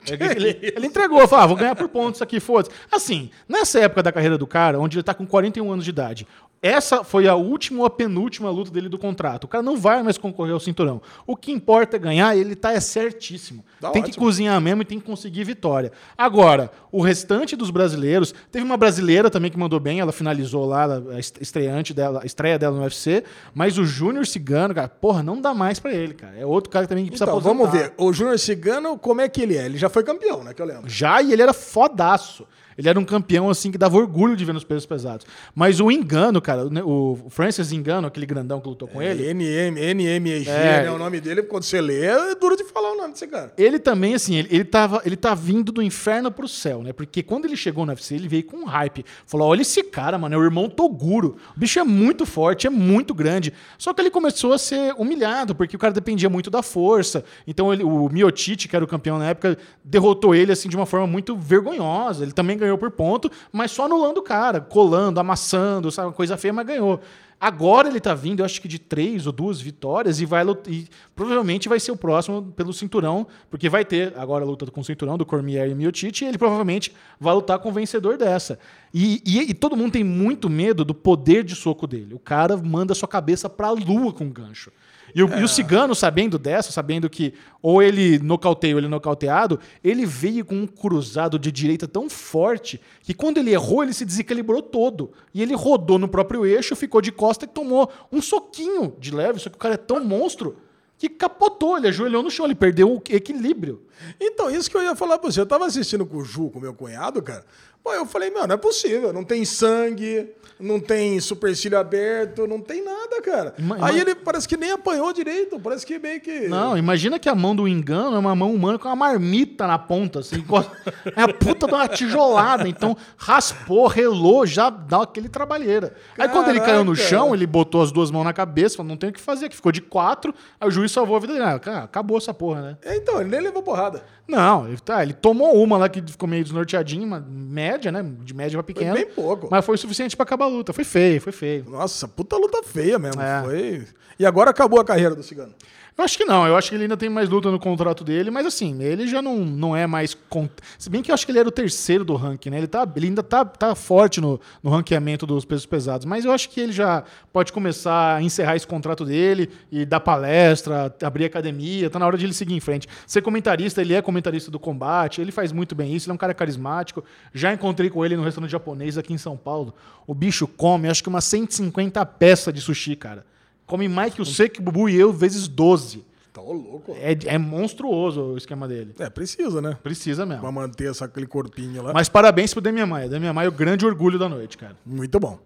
Ele, ele entregou, falou, ah, vou ganhar por pontos aqui, foda-se. Assim, nessa época da carreira do cara, onde ele tá com 41 anos de idade, essa foi a última ou a penúltima luta dele do contrato. O cara não vai mais concorrer ao cinturão. O que importa é ganhar, ele tá é certíssimo. Tá tem que ótimo. cozinhar mesmo e tem que conseguir vitória. Agora, o restante dos brasileiros, teve uma brasileira também que mandou bem, ela finalizou lá a est- estreante dela, a estreia dela no UFC, mas o Júnior Cigano, cara, porra, não dá mais pra ele, cara. É outro cara que também precisa Então, aposentar. vamos ver. O Júnior Cigano, como é que ele é? Ele já foi campeão, né? Que eu lembro. Já e ele era fodaço. Ele era um campeão, assim, que dava orgulho de ver nos pesos pesados. Mas o Engano, cara, o Francis Engano, aquele grandão que lutou com ele, NM, NMEG, É. né? O nome dele, quando você lê, é duro de falar o nome desse cara. ele também, assim, ele, ele, tava, ele tá vindo do inferno pro céu, né? Porque quando ele chegou no UFC, ele veio com um hype. Falou: olha esse cara, mano, é o irmão Toguro. O bicho é muito forte, é muito grande. Só que ele começou a ser humilhado, porque o cara dependia muito da força. Então ele, o Miotite, que era o campeão na época, derrotou ele assim de uma forma muito vergonhosa. Ele também ganhou por ponto, mas só anulando o cara, colando, amassando, sabe, uma coisa feia, mas ganhou. Agora ele tá vindo, eu acho que de três ou duas vitórias e vai e provavelmente vai ser o próximo pelo cinturão, porque vai ter agora a luta com o cinturão do Cormier e Miotite, e ele provavelmente vai lutar com o vencedor dessa. E, e- e todo mundo tem muito medo do poder de soco dele. O cara manda sua cabeça pra lua com gancho. E o, e o Cigano, sabendo dessa, sabendo que ou ele nocauteia ou ele é nocauteado, ele veio com um cruzado de direita tão forte que quando ele errou, ele se desequilibrou todo. E ele rodou no próprio eixo, ficou de costa e tomou um soquinho de leve, só que o cara é tão monstro que capotou, ele ajoelhou no chão, ele perdeu o equilíbrio. Então, isso que eu ia falar pra você. Eu tava assistindo com o Ju, com meu cunhado, cara. Pô, eu falei, meu, não é possível. Não tem sangue, não tem supercílio aberto, não tem nada, cara. Ima- Aí ele parece que nem apanhou direito. Parece que meio que. Não, imagina que a mão do engano é uma mão humana com uma marmita na ponta, assim. É a puta de uma tijolada. Então, raspou, relou, já dá aquele trabalheira. Aí quando ele caiu no Caraca. chão, ele botou as duas mãos na cabeça, falou, não tem o que fazer, que ficou de quatro, aí o juiz salvou a vida dele. Ah, cara, acabou essa porra, né? É, Então, ele nem levou porrada. nada. Não, ele, tá, ele tomou uma lá que ficou meio desnorteadinho, uma média, né? De média pra pequena. bem pouco. Mas foi o suficiente pra acabar a luta. Foi feio, foi feio. Nossa, puta luta feia mesmo. É. Foi... E agora acabou a carreira do Cigano. Eu acho que não, eu acho que ele ainda tem mais luta no contrato dele, mas assim, ele já não, não é mais. con- Se bem que eu acho que ele era o terceiro do ranking, né? Ele, tá, ele ainda tá, tá forte no, no ranqueamento dos pesos pesados, mas eu acho que ele já pode começar a encerrar esse contrato dele e dar palestra, abrir academia, tá na hora de ele seguir em frente. Ser comentarista, ele é comentarista do combate, ele faz muito bem isso, ele é um cara carismático. Já encontrei com ele no restaurante japonês aqui em São Paulo. O bicho come, acho que umas 150 peças de sushi, cara. Come mais que o Seco, Bubu e eu, vezes 12. Tá louco. É, é monstruoso o esquema dele. É, precisa, né? Precisa mesmo. Pra manter essa, aquele corpinho lá. Mas parabéns pro Demian Maia. Demian Maia é o grande orgulho da noite, cara. Muito bom.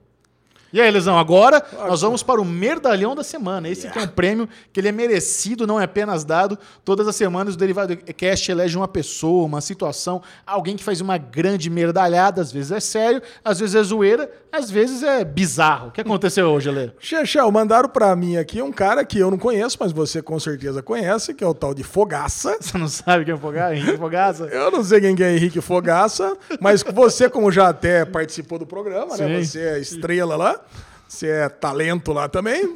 E aí, Lesão, agora nós vamos para o Merdalhão da Semana. Esse que é um prêmio que ele é merecido, não é apenas dado. Todas as semanas o Derivado Cast elege uma pessoa, uma situação, alguém que faz uma grande merdalhada. Às vezes é sério, às vezes é zoeira, às vezes é bizarro. O que aconteceu hoje, Lê? Chechel, mandaram pra mim aqui um cara que eu não conheço, mas você com certeza conhece, que é o tal de Fogaça. Você não sabe quem é Fogaça? Henrique Fogaça? Eu não sei quem que é Henrique Fogaça, mas você, como já até participou do programa, né? Você é estrela lá. Você é talento lá também.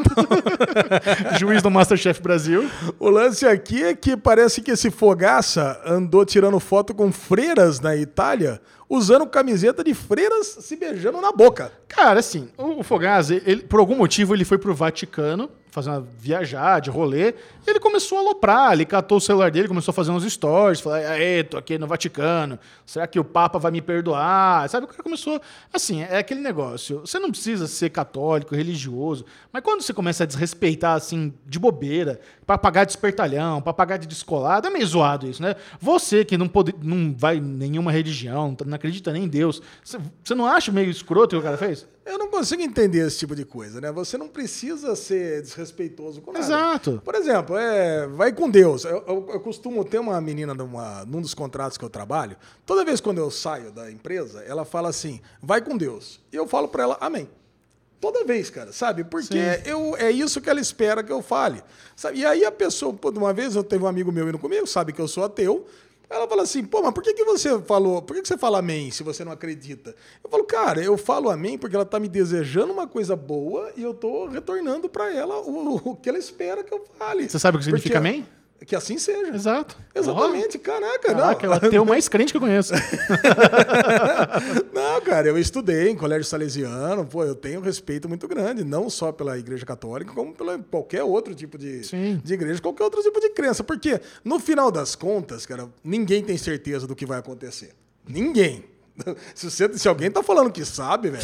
Juiz do Masterchef Brasil. O lance aqui é que parece que esse Fogaça andou tirando foto com freiras na Itália, usando camiseta de freiras se beijando na boca. Cara, assim, o Fogazzi, ele, por algum motivo, ele foi pro Vaticano fazer uma viajar de rolê, ele começou a aloprar, ele catou o celular dele, começou a fazer uns stories, falar, aê, tô aqui no Vaticano, será que o Papa vai me perdoar? Sabe, o cara começou, assim, é aquele negócio, você não precisa ser católico, religioso, mas quando você começa a desrespeitar, assim, de bobeira, pra pagar de espertalhão, pra pagar de descolado, é meio zoado isso, né? Você que não, pode, não vai em nenhuma religião, não acredita nem em Deus, você não acha meio escroto o que o cara fez? Eu não consigo entender esse tipo de coisa, né? Você não precisa ser desrespeitoso com nada. Exato. Por exemplo, é, vai com Deus. Eu, eu- eu costumo ter uma menina numa, num dos contratos que eu trabalho. Toda vez quando eu saio da empresa, ela fala assim: vai com Deus. E eu falo pra ela, amém. Toda vez, cara, sabe? Porque eu, é isso que ela espera que eu fale. Sabe? E aí a pessoa, uma vez eu teve um amigo meu indo comigo, sabe que eu sou ateu. Ela fala assim, pô, mas por que, que você falou, por que, que você fala amém se você não acredita? Eu falo, cara, eu falo amém porque ela tá me desejando uma coisa boa e eu tô retornando pra ela o, o que ela espera que eu fale. Você sabe o que significa Porque- amém? Que assim seja. Exato. Exatamente, caraca, Caraca, é não. o ateu mais crente que eu conheço. Não, cara, eu estudei em colégio salesiano, pô, eu tenho respeito muito grande, não só pela igreja católica, como pela qualquer outro tipo de, Sim. de igreja, qualquer outro tipo de crença. Porque, no final das contas, cara, ninguém tem certeza do que vai acontecer. Ninguém. Se, você- se alguém tá falando que sabe, velho,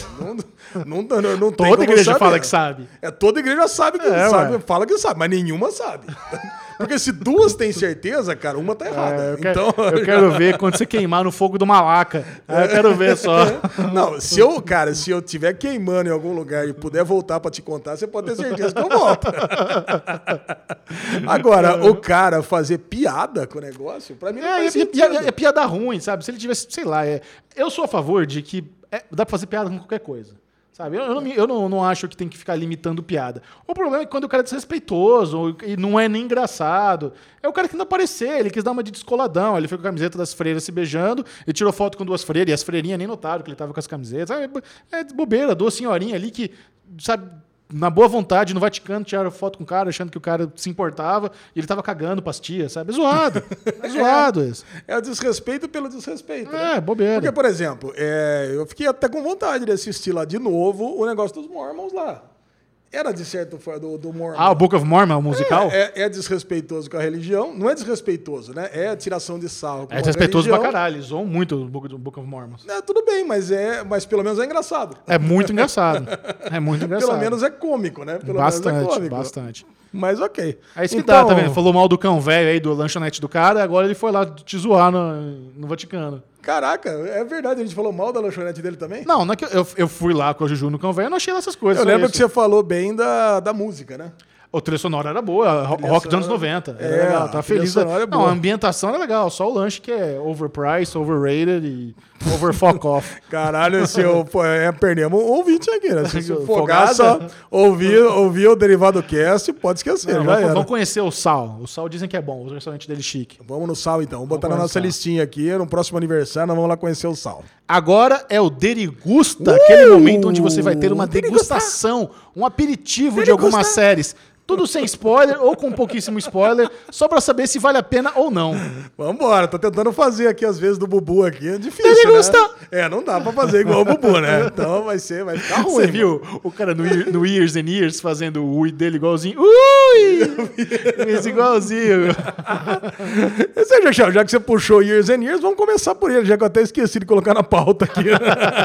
não, não, não, não, tem Toda igreja saber. fala que sabe. É, toda igreja sabe que É, sabe, ué. fala que sabe, mas nenhuma sabe. Porque se duas têm certeza, cara, uma tá errada. É, eu, quero, então, eu quero ver quando você queimar no fogo do Malaca. Aí eu quero ver só. Não, se eu, cara, se eu tiver queimando em algum lugar e puder voltar pra te contar, você pode ter certeza que eu volto. Agora, o cara fazer piada com o negócio, pra mim não É, é, sentido. é- é piada ruim, sabe? Se ele tivesse, sei lá, é, eu sou a favor de que é, dá pra fazer piada com qualquer coisa. Sabe? Eu, eu não, eu não, não acho que tem que ficar limitando piada. O problema é que quando o cara é desrespeitoso e não é nem engraçado, é o cara que não aparecer, ele quis dar uma de descoladão, ele foi com a camiseta das freiras se beijando e tirou foto com duas freiras, e as freirinhas nem notaram que ele tava com as camisetas. É, é bobeira, duas senhorinhas ali que, sabe, na boa vontade, no Vaticano, tiraram foto com o cara, achando que o cara se importava, e ele tava cagando pastia, sabe? É zoado. É zoado isso. É o desrespeito pelo desrespeito. né? É, bobeira. Porque, por exemplo, é, eu fiquei até com vontade de assistir lá de novo o negócio dos Mormons lá. Era de certo do, do Mormon. Ah, o Book of Mormon, o musical? É, É, é desrespeitoso com a religião. Não é desrespeitoso, né? É tiração de sarro a desrespeitoso pra caralho. Eles zoam muito o Book, Book of Mormon. É, tudo bem, mas, é, mas pelo menos é engraçado. É muito engraçado. É muito engraçado. Pelo menos é cômico, né? Pelo bastante, menos é cômico. bastante. Mas ok. É isso que Então, dá, tá vendo? Falou mal do cão velho aí, do lanchonete do cara, agora ele foi lá te zoar no, no Vaticano. Caraca, é verdade, a gente falou mal da lanchonete dele também? Não, não é que eu, eu fui lá com a Juju no velho, eu não achei essas coisas. Eu lembro isso. que você falou bem da, da música, né? O trilha sonora era boa, ro- rock dos anos 90. Era É, legal, tá feliz. sonora é Não, boa. a ambientação era legal, só o lanche que é overpriced, overrated e over fuck off. Caralho, esse eu, pô, é, perdemos um ouvinte aqui, né? Se Fogada. Fogaça ouvir, ouvir o Derivado Cast, pode esquecer, Não, vamos, vamos conhecer o Sal. O Sal dizem que é bom, o restaurante dele é chique. Vamos no sal então, vamos botar na Vamos nossa listinha aqui, no próximo aniversário nós vamos lá conhecer o sal. Agora é o Derigusta, aquele momento onde você vai ter uma degustação, um aperitivo de Derigustar. algumas séries. Tudo sem spoiler ou com pouquíssimo spoiler, só pra saber se vale a pena ou não. Vambora, tô tentando fazer aqui as vezes do Bubu aqui, é difícil, Derigusta. né? É, não dá pra fazer igual o Bubu, né? Então vai ser, vai ficar ruim. Você mano. viu o cara no, no Years and Years fazendo o ui dele igualzinho? Ui! Igualzinho. Aí, Jachel, já que você puxou Years and Years, vamos começar por ele, já que eu até esqueci de colocar na pauta aqui.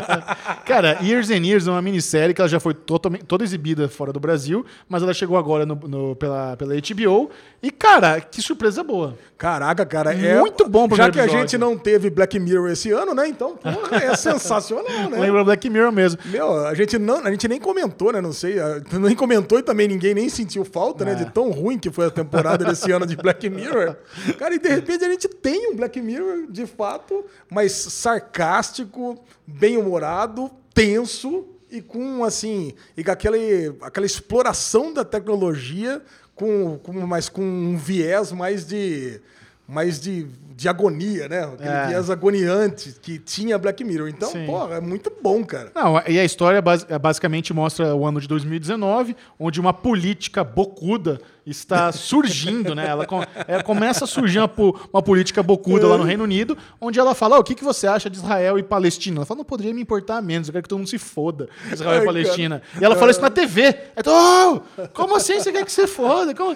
Cara, Years and Years é uma minissérie que ela já foi totalmente, toda exibida fora do Brasil, mas ela chegou agora no- no- pela, pela HBO. E, cara, que surpresa boa. Caraca, cara, é. Muito bom o Já que a episódio. gente não teve Black Mirror esse ano, né? Então, porra, é sensacional, né? Lembra Black Mirror mesmo. Meu, a gente, não, a gente nem comentou, né? Não sei. a- Nem comentou e também ninguém nem sentiu falta, né? De tão ruim que foi a temporada desse ano de Black Mirror. Cara, e de repente a gente tem um Black Mirror, de fato, mas sarcástico, bem-humorado, tenso e com, assim, e com aquele, aquela exploração da tecnologia, com, com, mas com um viés mais de. Mais de, de agonia, né? Aquele É. viés agoniante que tinha Black Mirror. Então, Sim. pô, é muito bom, cara. Não, e a história basi- basicamente mostra o ano de 2019, onde uma política bocuda está surgindo, né? Ela, com- ela começa a surgir uma, uma política bocuda lá no Reino Unido, onde ela fala: "Ó, o que, que você acha de Israel e Palestina? Ela fala: não poderia me importar menos, eu quero que todo mundo se foda, Israel Ai, e Palestina. E ela fala isso na TV. Eu tô, "Oh, como assim você quer que você foda? Como-"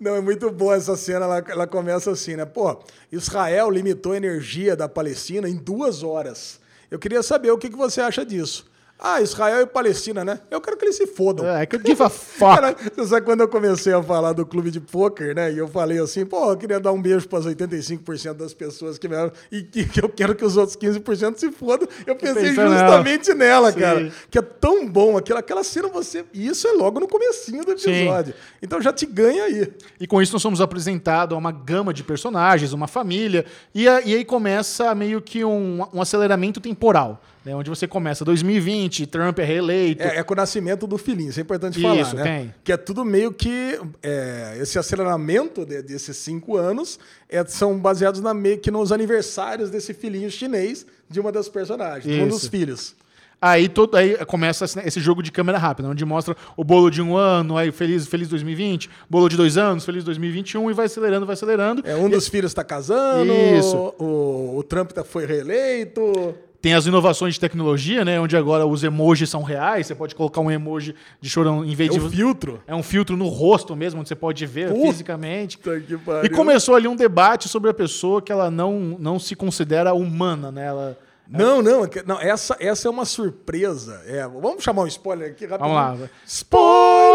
Não, é muito boa essa cena. Ela, ela começa assim, né? Pô, Israel limitou a energia da Palestina em duas horas. Eu queria saber o que, que você acha disso. Ah, Israel e Palestina, né? Eu quero que eles se fodam. É, I could give a fuck. Cara, você sabe quando eu comecei a falar do clube de pôquer, né? E eu falei assim, pô, eu queria dar um beijo para as 85% das pessoas que me e que, que eu quero que os outros 15% se fodam. Eu pensei nela. justamente nela, Sim. cara. Que é tão bom aquela, aquela cena você. E isso é logo no comecinho do Sim. episódio. Então já te ganha aí. E com isso nós somos apresentados a uma gama de personagens, uma família, e, a- e aí começa meio que um, um aceleramento temporal, né? onde você começa 2020, Trump é reeleito. É, é com o nascimento do filhinho, isso é importante Isso, falar, né? tem. Que é tudo meio que. é, esse aceleramento de- desses cinco anos é, são baseados na, meio que nos aniversários desse filhinho chinês de uma das personagens, de um dos Isso. filhos. Aí, todo, aí começa esse- jogo de câmera rápida, onde mostra o bolo de um ano, aí feliz, feliz 2020, bolo de dois anos, feliz 2021, e vai acelerando, vai acelerando. É, um dos filhos está casando, Isso. O, o Trump tá, foi reeleito. Tem as inovações de tecnologia, né? Onde agora os emojis são reais. Você pode colocar um emoji de chorão em vez É de. o filtro. É um filtro no rosto mesmo, onde você pode ver Puta fisicamente. que E pariu. começou ali um debate sobre a pessoa que ela não, não se considera humana, né? Ela, Não, não, é não essa, essa é uma surpresa. É, vamos chamar um spoiler aqui rapidinho. vamos lá. Spoilers!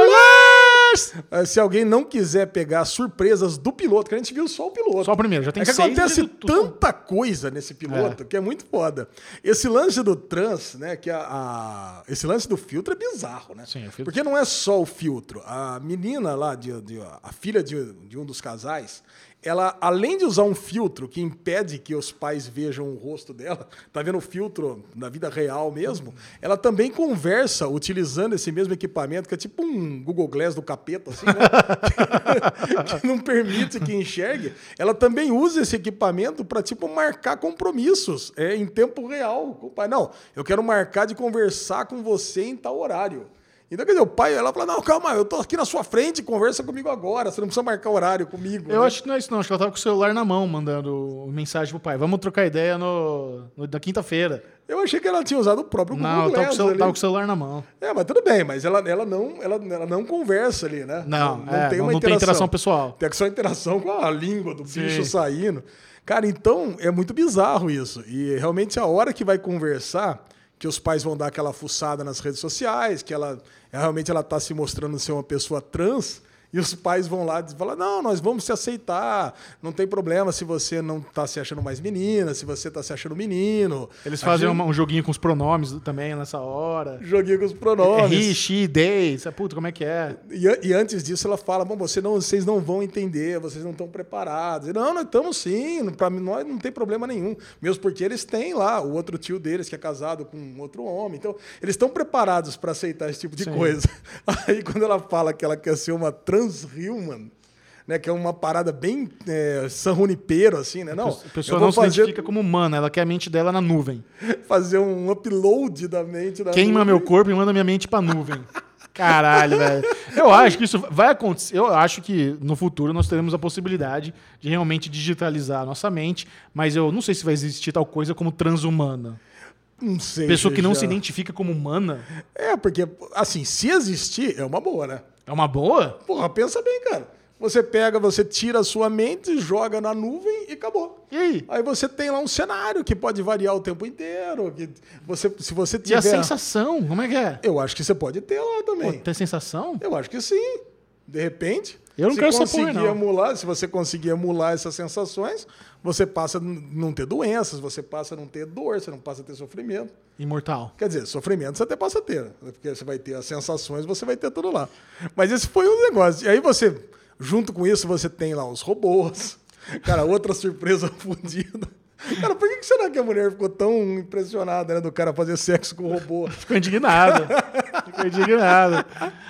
Ah, Se alguém não quiser pegar surpresas do piloto, que a gente viu só o piloto. Só o primeiro, já tem é que seis acontece tudo. tanta coisa nesse piloto que é muito foda. Esse lance do trans, né, que a, a- esse lance do filtro é bizarro, né? Sim, o filtro- Porque não é só o filtro. A menina lá, de, de- a filha de, de um dos casais, ela, além de usar um filtro que impede que os pais vejam o rosto dela, tá vendo o filtro na vida real mesmo, ela também conversa utilizando esse mesmo equipamento, que é tipo um Google Glass do capeta, assim, né? que não permite que enxergue. Ela também usa esse equipamento para tipo marcar compromissos é, em tempo real. Não, eu quero marcar de conversar com você em tal horário. Então, quer dizer, o pai, ela fala, não, calma, eu tô aqui na sua frente, conversa comigo agora, você não precisa marcar horário comigo. Eu né? acho que não é isso, não. Acho que ela tava com o celular na mão, mandando mensagem pro pai. Vamos trocar ideia no, no- na quinta-feira. Eu achei que ela tinha usado o próprio Google Não, ela tava com, o Glass ali. tava com o celular na mão. É, mas tudo bem, mas ela, ela, não, ela, ela não conversa ali, né? Não, é, não- não tem interação pessoal. Tem só interação com a língua do Sim. bicho saindo. Cara, então é muito bizarro isso. E realmente a hora que vai conversar, que os pais vão dar aquela fuçada nas redes sociais, que ela realmente ela tá se mostrando ser uma pessoa trans, E os pais vão lá e falam: não, nós vamos se aceitar. Não tem problema se você não tá se achando mais menina, se você tá se achando menino. Eles fazem gente- um joguinho com os pronomes também nessa hora. Joguinho com os pronomes. he, she, they. Puta, como é que é? E, e antes disso ela fala, bom, você não, vocês não vão entender, vocês não estão preparados. E, não, nós estamos sim, para nós não tem problema nenhum. Mesmo porque eles têm lá o outro tio deles que é casado com outro homem. Então, eles estão preparados para aceitar esse tipo de Sim. coisa. Aí quando ela fala que ela quer ser uma transhuman, né, que é uma parada bem é, assim, né? Não, a pessoa não vou se fazer, identifica como humana, ela quer a mente dela na nuvem. fazer um upload da mente da Queima nuvem. meu corpo e manda minha mente pra nuvem. Caralho, velho. Eu acho que isso vai acontecer. Eu acho que no futuro nós teremos a possibilidade de realmente digitalizar a nossa mente, mas eu não sei se vai existir tal coisa como transhumana. Não sei. Pessoa que não já. se identifica como humana. É, porque, assim, se existir, é uma boa, né? É uma boa? Porra, pensa bem, cara. Você pega, você tira a sua mente, joga na nuvem e acabou. E aí? Aí você tem lá um cenário que pode variar o tempo inteiro. Que você, se você E tiver. a sensação? Como é que é? Eu acho que você pode ter lá Pô, também. Tem sensação? Eu acho que sim. De repente. Eu não se quero essa conseguir porra, não. emular, se você conseguir emular essas sensações, você passa a não ter doenças, você passa a não ter dor, você não passa a ter sofrimento. Imortal. Quer dizer, sofrimento você até passa a ter, né? porque você vai ter as sensações, você vai ter tudo lá. Mas esse foi o negócio. E aí você, junto com isso, você tem lá os robôs. Cara, outra surpresa fodida. Cara, por que será que a mulher ficou tão impressionada, né, do cara fazer sexo com o robô? Ficou indignado. Ficou indignado.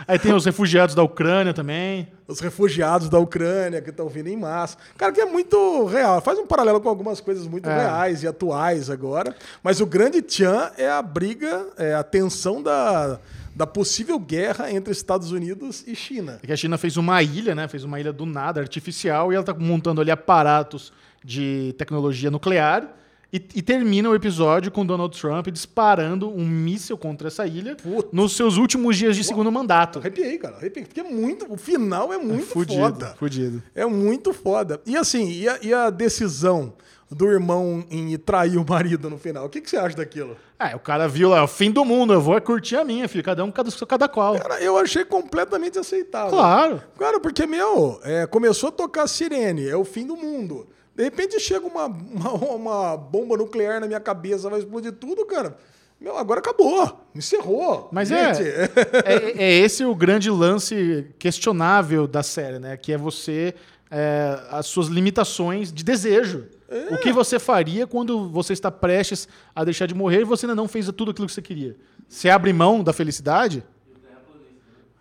Aí tem os refugiados da Ucrânia também. Os refugiados da Ucrânia que estão vindo em massa. Cara, que é muito real. Faz um paralelo com algumas coisas muito É. reais e atuais agora. Mas o grande tchan é a briga, é a tensão da, da possível guerra entre Estados Unidos e China. É que a China fez uma ilha, né? Fez uma ilha do nada, artificial, e ela tá montando ali aparatos de tecnologia nuclear. E, e termina o episódio com Donald Trump disparando um míssil contra essa ilha Puta. nos seus últimos dias de segundo mandato. Arrepiei, cara. Arrepiei. Porque é muito. O final é muito fudido, foda. fudido. É muito foda. E assim, e a, e a decisão do irmão em ir trair o marido no final? O que, que você acha daquilo? É, o cara viu lá, o fim do mundo, eu vou curtir a minha, filho. Cada um, cada, cada qual. Cara, eu achei completamente aceitável. Claro. Cara, porque, meu, é, começou a tocar sirene, é o fim do mundo. De repente chega uma, uma, uma bomba nuclear na minha cabeça, vai explodir tudo, cara. Meu, agora acabou. Encerrou. Mas Gente, é, é. É esse o grande lance questionável da série, né? Que é você. é, as suas limitações de desejo. O que você faria quando você está prestes a deixar de morrer e você ainda não fez tudo aquilo que você queria? Você abre mão da felicidade?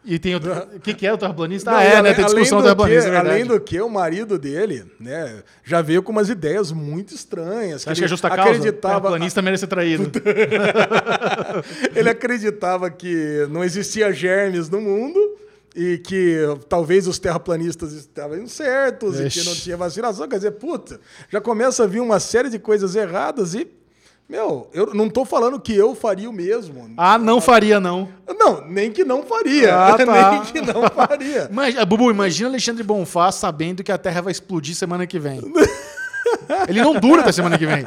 E tem. O que, que é o terraplanista? Não, Ah, e é, né? Tem discussão do do que, terraplanista. é. Além do que, o marido dele, né, já veio com umas ideias muito estranhas. Você acha que é justa causa? O acreditava, terraplanista merece ser traído. ele acreditava que não existia germes no mundo e que talvez os terraplanistas estavam certos e Ixi. que não tinha vacinação. Quer dizer, puta, já começa a vir uma série de coisas erradas e, meu, eu não tô falando que eu faria o mesmo. Ah, não faria, não. Não, nem que não faria. Ah, tá. nem que não faria. Mas, ah, Bubu, imagina Alexandre Bonfá sabendo que a Terra vai explodir semana que vem. Ele não dura até semana que vem.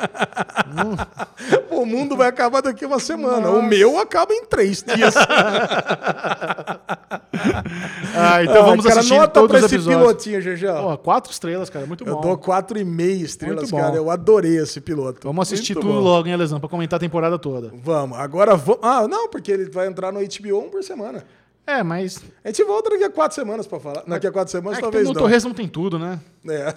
o mundo vai acabar daqui uma semana. O Nossa. meu acaba em três dias. Ah, então vamos Ah, cara, assistir nota todos pra esse pilotinho, GG. Pô, quatro estrelas, cara. Muito Eu bom. dou quatro e meia estrelas, cara. Eu adorei esse piloto. Vamos assistir Muito tudo bom. logo, hein, Alesão, pra comentar a temporada toda. Vamos. Agora vamos. Ah, não, porque ele vai entrar no HBO um por semana. É, mas. A gente volta daqui a quatro semanas pra falar. Daqui a quatro semanas, É talvez no não. Torres não tem tudo, né? É.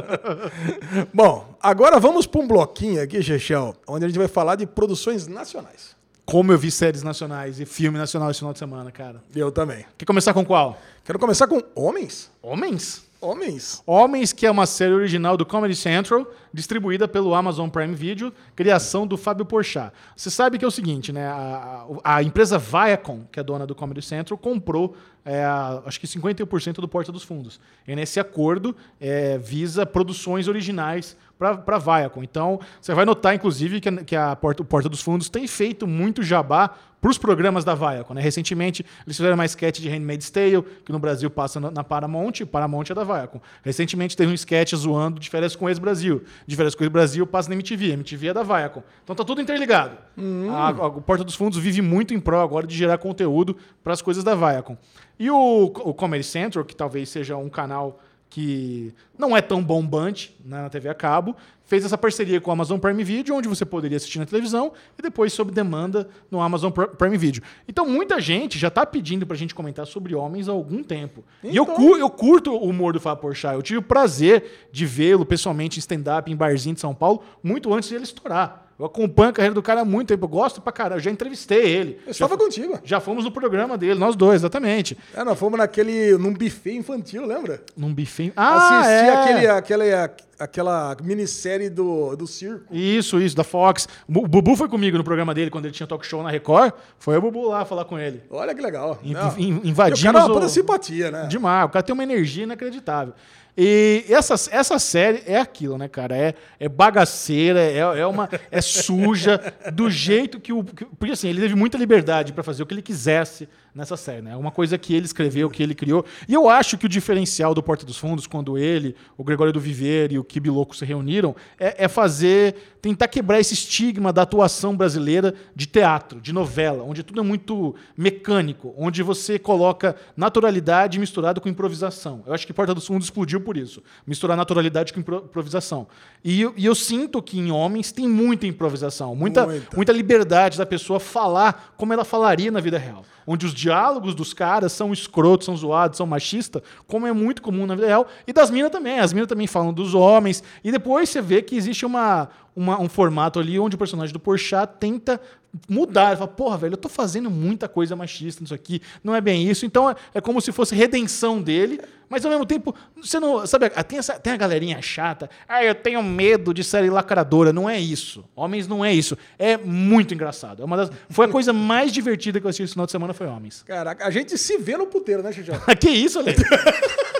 Bom, agora vamos para um bloquinho aqui, Chechel, onde a gente vai falar de produções nacionais. Como eu vi séries nacionais e filme nacional esse final de semana, cara. Eu também. Quer começar com qual? Quero começar com Homens. Homens? Homens. Homens, que é uma série original do Comedy Central, distribuída pelo Amazon Prime Video, criação do Fábio Porchat. Você sabe que é o seguinte, né? A, a- empresa Viacom, que é dona do Comedy Central, comprou é, acho que 51% do Porta dos Fundos. E nesse acordo é, visa produções originais para Viacom. Então, você vai notar, inclusive, que, a- que a Porta, o Porta dos Fundos tem feito muito jabá para os programas da Viacom. Né? Recentemente, eles fizeram uma sketch de Handmaid's Tale, que no Brasil passa na, Paramount, Paramount, Paramount é da Viacom. Recentemente teve um sketch zoando de férias com ex-Brasil. De férias com ex-Brasil passa na MTV. MTV é da Viacom. Então tá tudo interligado. Hum. A, a, o Porta dos Fundos vive muito em prol agora de gerar conteúdo para as coisas da Viacom. E o, o Comedy Central, que talvez seja um canal que não é tão bombante né, na TV a cabo, fez essa parceria com o Amazon Prime Video, onde você poderia assistir na televisão e depois sob demanda no Amazon Pr- Prime Video. Então muita gente já está pedindo pra gente comentar sobre homens há algum tempo. E eu, Então- cu- eu curto o humor do Fábio Porchat. Eu tive o prazer de vê-lo pessoalmente em stand-up em barzinho de São Paulo, muito antes de ele estourar. Eu acompanho a carreira do cara há muito tempo. Eu gosto pra caralho. Eu já entrevistei ele. Eu estava contigo. já fomos no programa dele, nós dois, exatamente. É, nós fomos naquele, num buffet infantil, lembra? Num buffet. Ah, Assisti é. aquele, aquela, aquela minissérie do, do circo. Isso, isso, da Fox. O Bubu foi comigo no programa dele, quando ele tinha talk show na Record. Foi o Bubu lá falar com ele. Olha que legal. In- Não. in- E o invadimos cara é uma o- simpatia, né? Demais, o cara tem uma energia inacreditável. E essa, essa série é aquilo, né, cara? É, é bagaceira, é, é, uma, é suja, do jeito que o. que- porque assim, ele teve muita liberdade pra fazer o que ele quisesse nessa série, né? É uma coisa que ele escreveu, que ele criou. E eu acho que o diferencial do Porta dos Fundos, quando ele, o Gregório do Viver e o Kibi Louco se reuniram, é, é fazer. tentar quebrar esse estigma da atuação brasileira de teatro, de novela, onde tudo é muito mecânico, onde você coloca naturalidade misturado com improvisação. Eu acho que Porta dos Fundos explodiu por isso. Misturar naturalidade com impro- improvisação. E eu, e eu sinto que em homens tem muita improvisação, muita, Muita. muita liberdade da pessoa falar como ela falaria na vida real. Onde os diálogos dos caras são escrotos, são zoados, são machistas, como é muito comum na vida real. E das minas também. As minas também falam dos homens. E depois você vê que existe uma, uma- um formato ali onde o personagem do Porchat tenta mudar. Fala, porra, velho, eu tô fazendo muita coisa machista nisso aqui. Não é bem isso. Então é, é como se fosse redenção dele. Mas ao mesmo tempo, você não. Sabe, tem, essa, tem a galerinha chata. Ah, eu tenho medo de série lacradora. Não é isso. Homens não é isso. É muito engraçado. É uma das, foi a coisa mais divertida que eu assisti esse final de semana foi Homens. Caraca, a gente se vê no puteiro, né, Xixão? que isso, Ale?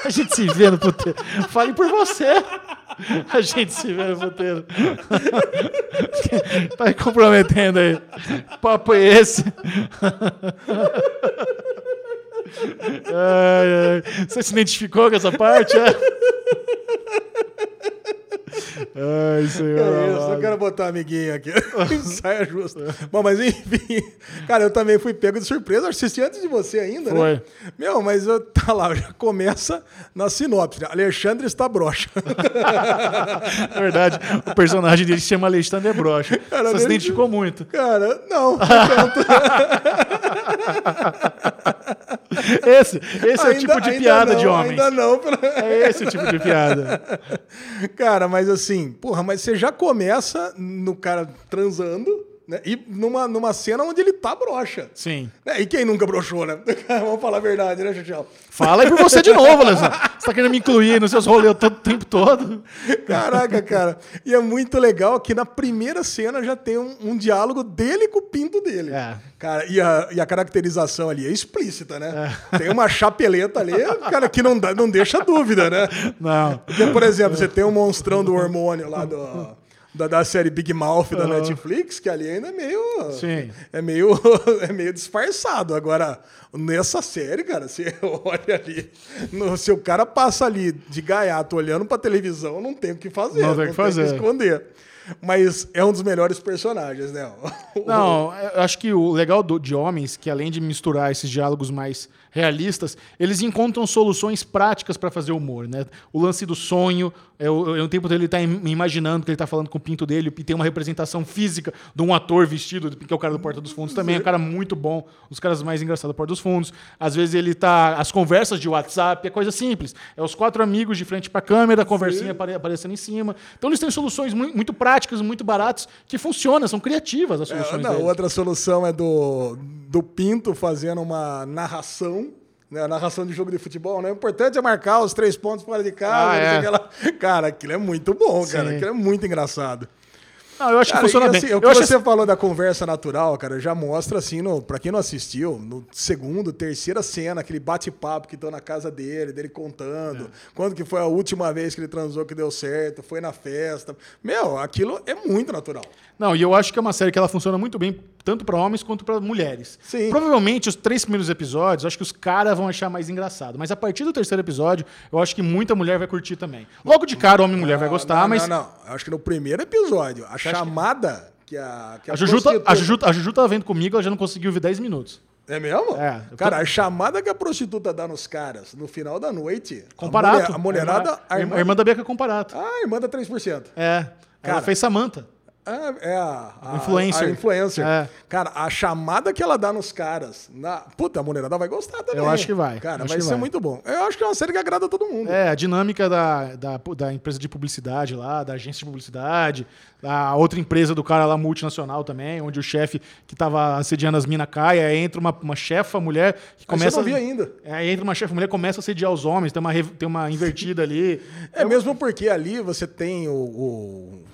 A gente se vê no puteiro. Fale por você. A gente se vê no puteiro. Tá me comprometendo aí. Papo é esse? Ai, ai. Você se identificou com essa parte? É? Ai, senhor. É isso, eu quero botar amiguinho aqui. Saia justa. Bom, mas enfim. Cara, eu também fui pego de surpresa. Eu assisti antes de você ainda, né? Foi. Meu, mas eu, tá lá, já começa na sinopse. né? Alexandre está broxa. É verdade. O personagem dele se chama Alexandre Brocha. Cara, Você se identificou muito. Cara, não. Esse, esse é o tipo de ainda piada não, de homens. Ainda não. pelo- É esse o tipo de piada. Cara, mas assim, porra, mas você já começa no cara transando, né? E numa, numa cena onde ele tá broxa. Sim. Né? E quem nunca broxou, né? Vamos falar a verdade, né, Xuxão? Fala aí por você de novo, Alessandro. Você tá querendo me incluir nos seus rolês todo o tempo todo? Caraca, cara. E é muito legal que na primeira cena já tem um, um diálogo dele com o pinto dele. É. Cara, e a, e a caracterização ali é explícita, né? Tem uma chapeleta ali, cara, que não, dá, não deixa dúvida, né? Não. Porque, por exemplo, você tem um monstrão do hormônio lá do, da, da série Big Mouth da Netflix, que ali ainda é meio. Sim. É meio, é meio disfarçado. Agora, nessa série, cara, você olha ali. no- se o cara passa ali de gaiato olhando pra televisão, não tem o que fazer. Não tem o que fazer. esconder. Mas é um dos melhores personagens, né? Não, eu acho que o legal do- de homens, que além de misturar esses diálogos mais realistas, eles encontram soluções práticas para fazer humor, né? O lance do sonho, é o, é o tempo dele tá im- imaginando que ele tá falando com o pinto dele e tem uma representação física de um ator vestido, que é o cara do Porta dos Fundos também, é um cara muito bom, um dos caras mais engraçados do Porta dos Fundos. Às vezes ele tá as conversas de WhatsApp, é coisa simples. É os quatro amigos de frente para a câmera, a conversinha apare- aparecendo em cima. Então eles têm soluções mui- muito práticas, muito baratas, que funcionam, são criativas as É, soluções não, deles. outra solução é do, do Pinto fazendo uma narração. Né, a narração de jogo de futebol, né? O importante é marcar os três pontos fora de casa. Ah, é. o que lá. Cara, aquilo é muito bom, cara. Sim. Aquilo é muito engraçado. Não, eu acho Cara, que funciona e bem. assim, o eu que acho você falou da conversa natural, cara, já mostra assim, no, pra quem não assistiu, no segundo, terceira cena, aquele bate-papo que estão na casa dele, dele contando, quando que foi a última vez que ele transou que deu certo, foi na festa. Meu, aquilo é muito natural. Não, e eu acho que é uma série que ela funciona muito bem, tanto pra homens quanto pra mulheres. Sim. Provavelmente os três primeiros episódios, eu acho que os caras vão achar mais engraçado. Mas a partir do terceiro episódio, eu acho que muita mulher vai curtir também. Logo de cara, homem e mulher vai gostar, não, mas. Não, não, Eu acho que no primeiro episódio, chamada que a. Que A Juju, tá, a, Juju, a Juju tá vendo comigo, ela já não conseguiu ver 10 minutos. É mesmo? É, eu tô- Cara, a chamada que a prostituta dá nos caras no final da noite. Comparato. A, mulher- a mulherada. A irmã, a irmã da Beca Comparato. Ah, a irmã dá 3%. É. Cara, ela fez Samantha. Ah, é a, a Influencer. A influencer. É. Cara, a chamada que ela dá nos caras. Na... Puta, a mulherada vai gostar também. Eu acho que vai, Cara, vai ser vai. muito bom. Eu acho que é uma série que agrada todo mundo. É, a dinâmica da, da, da empresa de publicidade lá, da agência de publicidade, da outra empresa do cara lá multinacional também, onde o chefe que tava assediando as minas cai, aí entra uma, uma chefa mulher que Mas começa. eu não vi ainda. É, aí entra uma chefa mulher começa a assediar os homens, tem uma, tem uma invertida ali. É mesmo porque ali você tem o, o-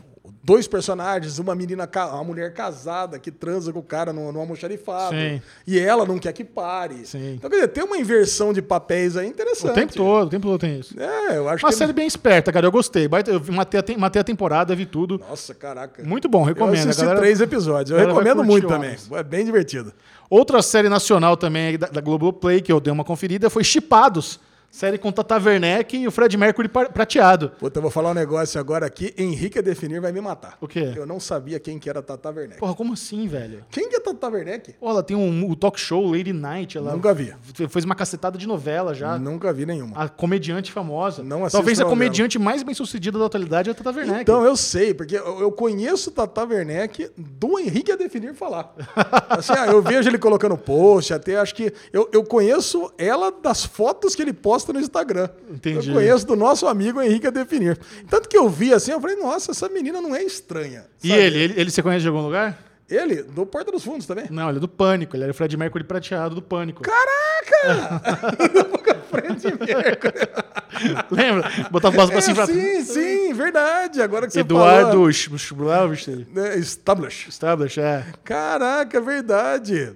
dois personagens, uma menina, uma mulher casada que transa com o cara no, no almoxarifado. Sim. E ela não quer que pare. Sim. Então, quer dizer, tem uma inversão de papéis aí interessante. O tempo todo, o tempo todo tem isso. É, eu acho Uma que. série bem esperta, cara. Eu gostei. Eu matei a, matei a temporada, vi tudo. Nossa, caraca. Muito bom, recomendo. Eu assisti galera- três episódios. Eu recomendo muito também. É bem divertido. Outra série nacional também da, da Globoplay, que eu dei uma conferida, foi Chipados. Série com Tata Werneck e o Fred Mercury prateado. Puta, eu vou falar um negócio agora aqui. Henrique a definir vai me matar. O quê? Eu não sabia quem que era Tata Werneck. Porra, como assim, velho? Quem que é Tata Werneck? Pô, ela tem um, o talk show Lady Night. Ela Nunca vi. Fez uma cacetada de novela já. Nunca vi nenhuma. A comediante famosa. Não assisto Talvez a novela. comediante mais bem sucedida da atualidade é a Tata Werneck. Então, eu sei, porque eu eu conheço Tata Werneck do Henrique a definir falar. Assim, ah, eu vejo ele colocando post, até acho que. Eu, eu conheço ela das fotos que ele posta no Instagram. Entendi. Eu conheço do nosso amigo Henrique a definir. Tanto que eu vi assim, eu falei, nossa, essa menina não é estranha. e sabe? ele, ele, ele você conhece de algum lugar? Ele, do Porta dos Fundos também. Não, ele é do Pânico. Ele era o Fred Mercury prateado do Pânico. Caraca! Frente Mercury. Lembra? Botava as É, bracinhos pra sim, sim, verdade. Agora que você Eduardo Né, Establish. Establish, é. Caraca, é verdade.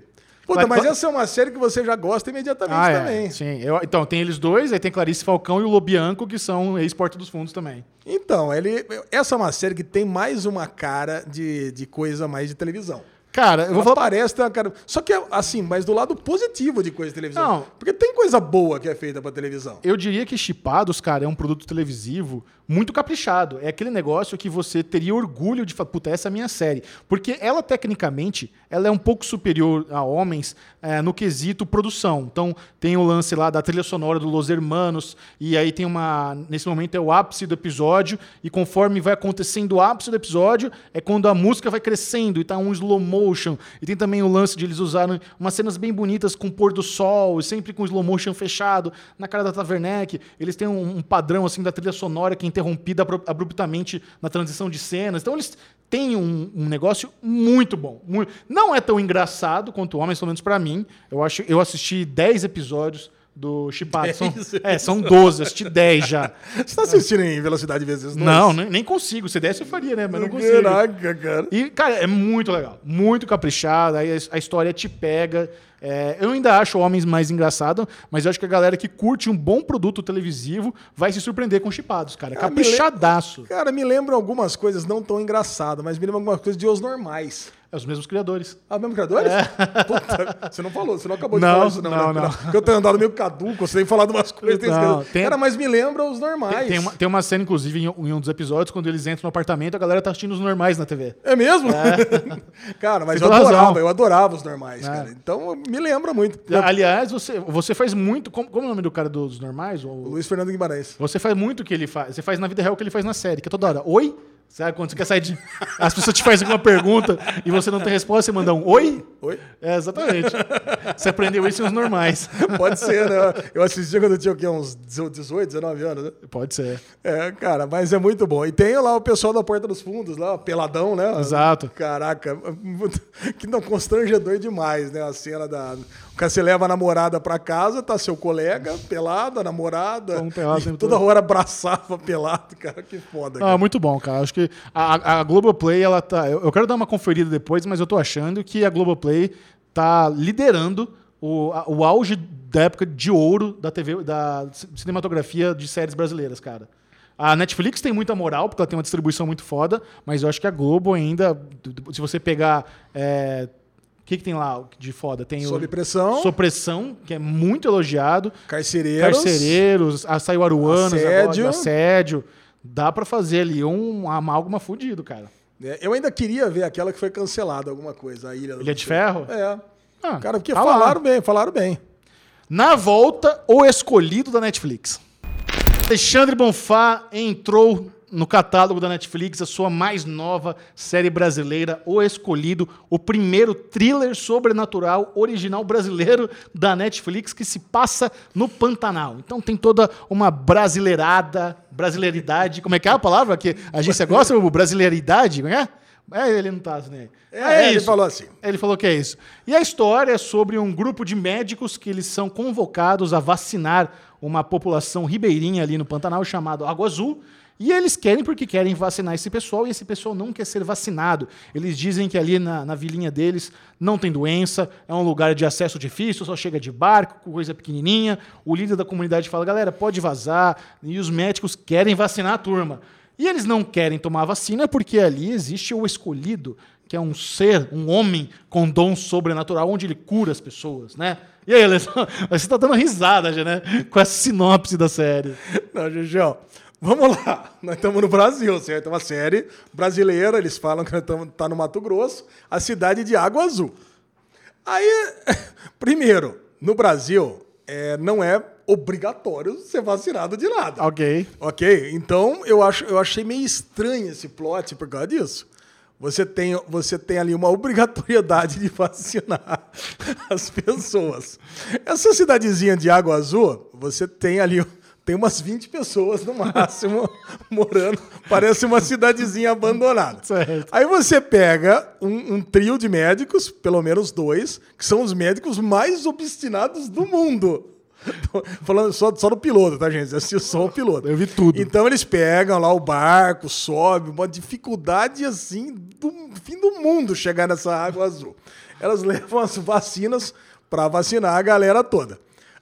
Puta, Mas- essa é uma série que você já gosta imediatamente Ah, é. também. Sim. Eu- então, tem eles dois, aí tem Clarice Falcão e o Lobianco, que são ex-Porta dos Fundos também. Então, ele, essa é uma série que tem mais uma cara de, de coisa mais de televisão. Cara, eu vou falar. parece cara. Só que, assim, mas do lado positivo de coisa de televisão. Não. Porque tem coisa boa que é feita pra televisão. Eu diria que Chipados, cara, é um produto televisivo muito caprichado. É aquele negócio que você teria orgulho de falar, puta, essa é a minha série. Porque ela, tecnicamente, ela é um pouco superior a homens é, no quesito produção. Então, tem o lance lá da trilha sonora do Los Hermanos, e aí tem uma... Nesse momento é o ápice do episódio, e conforme vai acontecendo o ápice do episódio, é quando a música vai crescendo, e tá um slow motion. E tem também o lance de eles usarem umas cenas bem bonitas com pôr do sol, e sempre com slow motion fechado, na cara da Taverneck. Eles têm um, um padrão assim da trilha sonora que é interrompida abru- abruptamente na transição de cenas. Então eles têm um, um negócio muito bom. Muito- Não é tão engraçado quanto Homens, pelo menos pra mim. Eu acho, eu assisti 10 episódios do Chipado. São, 10 é, são 12, eu assisti 10 já. Você tá assistindo em velocidade vezes dois? Não, nem, nem consigo. Se desse eu faria, né? Mas não consigo. Caraca, cara. E, cara, é muito legal. Muito caprichado. Aí a, história te pega. É, eu ainda acho Homens mais engraçado, mas eu acho que a galera que curte um bom produto televisivo vai se surpreender com Chipados, cara. Ah, me le- Caprichadaço. Cara, me lembra algumas coisas não tão engraçadas, mas me lembra algumas coisas de Os Normais. É os mesmos criadores. Ah, mesmo criadores? Puta, você não falou, você não acabou de É. Não, falar isso, não. não, né? não. Porque eu tenho andado meio caduco, você tem falado umas coisas. tem Não, tem- Cara, mas me lembra os normais. Tem, tem uma, tem uma cena, inclusive, em, um dos episódios, quando eles entram no apartamento, a galera tá assistindo os normais na TV. É mesmo? cara, mas eu adorava, razão. eu adorava os normais, É. cara. Então me lembra muito. Aliás, você, você faz muito. Como, como é o nome do cara do- dos normais? O- Luiz Fernando Guimarães. Você faz muito o que ele faz. Você faz na vida real o que ele faz na série, que é toda hora. Oi? Sabe quando você quer sair de. As pessoas te fazem alguma pergunta e você não tem resposta, você manda um oi? Oi? É, exatamente. Você aprendeu isso nos normais. Pode ser, né? Eu assisti quando eu tinha o quê? uns 18, 19 anos, né? Pode ser. É, cara, mas é muito bom. E tem lá o pessoal da Porta dos Fundos, lá, peladão, né? Exato. Caraca, que não constrangedor demais, né? A cena da. Cara você leva a namorada pra casa, tá seu colega, pelado, a namorada. Vamos pelado toda hora abraçava pelado, cara, que foda. Ah, cara. muito bom, cara. Acho que porque a, a Globoplay, ela tá. Eu, eu quero dar uma conferida depois, mas eu tô achando que a Globoplay tá liderando o, a- o auge da época de ouro da TV, da ci- cinematografia de séries brasileiras, cara. A Netflix tem muita moral, porque ela tem uma distribuição muito foda, mas eu acho que a Globo ainda, se você pegar. é, que, que tem lá de foda? Tem Sob o pressão, que é muito elogiado. carcereiros. Carcereiros, açaí aruanos, Assédio. agora, assédio. Dá pra fazer ali um amálgama fudido, cara. É, Eu ainda queria ver aquela que foi cancelada, alguma coisa, a Ilha, Ilha de Ferro? É. Ah, Cara, porque tá lá. falaram bem, falaram bem. Na volta, o escolhido da Netflix. Alexandre Bonfá entrou no catálogo da Netflix a sua mais nova série brasileira, O Escolhido, o primeiro thriller sobrenatural original brasileiro da Netflix que se passa no Pantanal. Então tem toda uma brasileirada, brasileiridade, como é que é a palavra que a agência gosta? Brasileiridade, como é? É, ele não tá assim. É, ele falou assim. Ele falou que é isso. E a história é sobre um grupo de médicos que eles são convocados a vacinar uma população ribeirinha ali no Pantanal chamado Água Azul. E eles querem porque querem vacinar esse pessoal e esse pessoal não quer ser vacinado. Eles dizem que ali na, na vilinha deles não tem doença, é um lugar de acesso difícil, só chega de barco, coisa pequenininha. O líder da comunidade fala, galera, pode vazar. E os médicos querem vacinar a turma. E eles não querem tomar a vacina porque ali existe o escolhido, que é um ser, um homem com dom sobrenatural, onde ele cura as pessoas, né? E aí, Alessandro, você tá dando risada já, né? Com essa sinopse da série. Não, Gigião, vamos lá. Nós estamos no Brasil, certo? É uma série brasileira, eles falam que nós estamos tá no Mato Grosso, a cidade de Água Azul. Aí, primeiro, no Brasil, é, não é obrigatório ser vacinado de nada. Ok. Ok? Então, eu, acho, eu achei meio estranho esse plot por causa disso. Você tem, você tem ali uma obrigatoriedade de vacinar as pessoas. Essa cidadezinha de Água Azul, você tem ali tem umas 20 pessoas no máximo morando. Parece uma cidadezinha abandonada. Certo. Aí você pega um, um trio de médicos, pelo menos dois, que são os médicos mais obstinados do mundo. Tô Falando só, só do piloto, tá, gente? Assistiu só o piloto. Eu vi tudo. Então eles pegam lá o barco, sobe, uma dificuldade assim do fim do mundo chegar nessa água azul. Elas levam as vacinas para vacinar a galera toda.